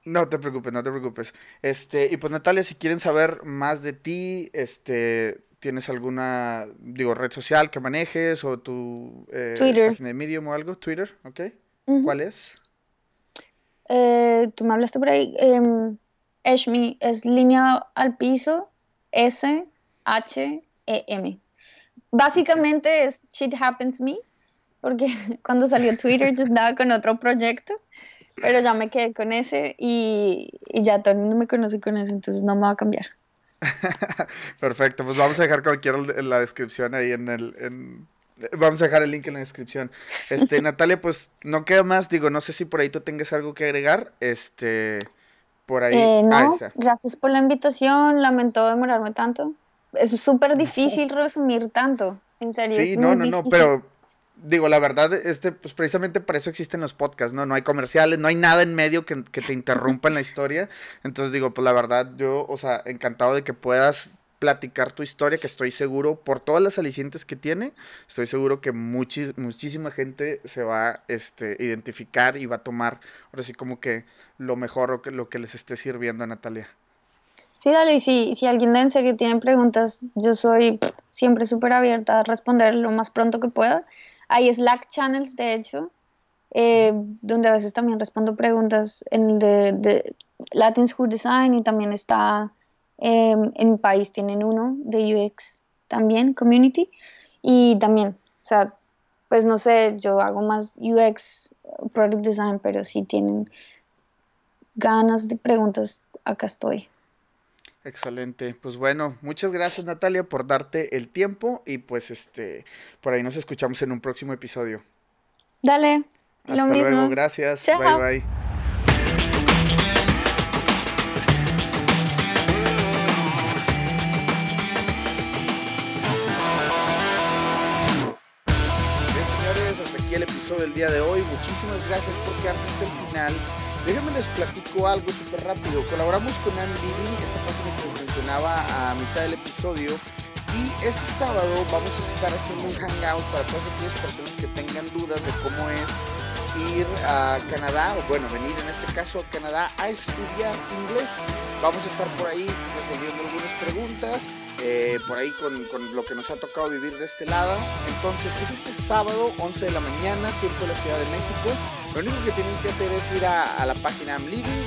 No te preocupes, no te preocupes. Este, y pues Natalia, si quieren saber más de ti, este, ¿Tienes alguna, digo, red social que manejes o tu eh, página de Medium o algo? Twitter, ¿ok? ¿Cuál es? Eh, tú me hablaste por ahí. Eh, Eshmi es línea al piso S H E M. Básicamente es Shit Happens Me, porque cuando salió Twitter yo estaba con otro proyecto, pero ya me quedé con ese y, y ya todo el mundo me conoce con ese, entonces no me va a cambiar. Perfecto, pues vamos a dejar cualquier en la descripción ahí en el... Vamos a dejar el link en la descripción. Este, Natalia, pues no queda más, digo, no sé si por ahí tú tengas algo que agregar. Este, por ahí. Eh, no, gracias por la invitación, lamento demorarme tanto. Es súper difícil resumir tanto, en serio. Sí, no, no, no, pero digo, la verdad, este, pues precisamente para eso existen los podcasts, ¿no? No hay comerciales, no hay nada en medio que, te interrumpa en la historia. Entonces digo, pues la verdad, yo, o sea, encantado de que puedas platicar tu historia, que estoy seguro, por todas las alicientes que tiene, estoy seguro que muchísima gente se va a este, identificar y va a tomar, ahora sí, como que lo mejor o que, lo que les esté sirviendo a Natalia. Sí, dale, y si, si alguien en serio tiene preguntas, yo soy siempre súper abierta a responder lo más pronto que pueda. Hay Slack channels, de hecho, eh, donde a veces también respondo preguntas en el de, de Latin School Design y también está Em, en mi país tienen uno de UX también, Community, y también, o sea, pues no sé, yo hago más UX, Product Design, pero si tienen ganas de preguntas, acá estoy. Excelente. Pues bueno, muchas gracias Natalia por darte el tiempo y pues este, por ahí nos escuchamos en un próximo episodio. Dale. Hasta luego, gracias. Bye bye. el episodio del día de hoy. Muchísimas gracias por quedarse hasta el final. Déjenme les platico algo súper rápido. Colaboramos con Am Living, esta página que les mencionaba a mitad del episodio. Y este sábado vamos a estar haciendo un hangout para todas aquellas personas que tengan dudas de cómo es ir a Canadá, o bueno, venir en este caso a Canadá a estudiar inglés. Vamos a estar por ahí resolviendo algunas preguntas eh, por ahí con, lo que nos ha tocado vivir de este lado. Entonces es este sábado, 11 de la mañana, tiempo de la Ciudad de México. Lo único que tienen que hacer es ir a, la página I'm Living,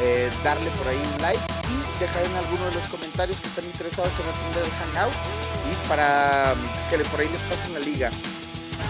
eh, darle por ahí un like y dejar en alguno de los comentarios que están interesados en atender el Hangout y para que por ahí les pasen la liga.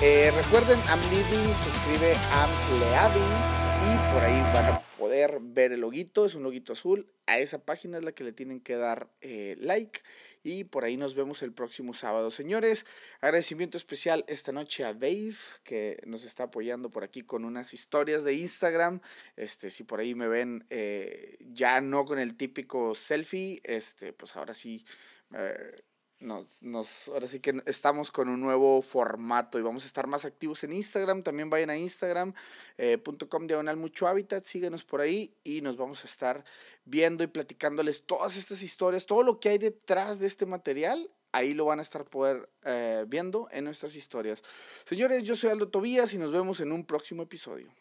Eh, recuerden, I'm Living se escribe Am Leaving y por ahí van a poder ver el loguito, es un loguito azul. A esa página es la que le tienen que dar like y por ahí nos vemos el próximo sábado. Señores, agradecimiento especial esta noche a Dave, que nos está apoyando por aquí con unas historias de Instagram. Este, si por ahí me ven eh, ya no con el típico selfie, este, pues ahora sí. Eh, nos, nos, ahora sí que estamos con un nuevo formato y vamos a estar más activos en Instagram. También vayan a instagram.com eh, diagonal mucho hábitat, síguenos por ahí y nos vamos a estar viendo y platicándoles todas estas historias, todo lo que hay detrás de este material. Ahí lo van a estar poder eh, viendo en nuestras historias. Señores, yo soy Aldo Tobías y nos vemos en un próximo episodio.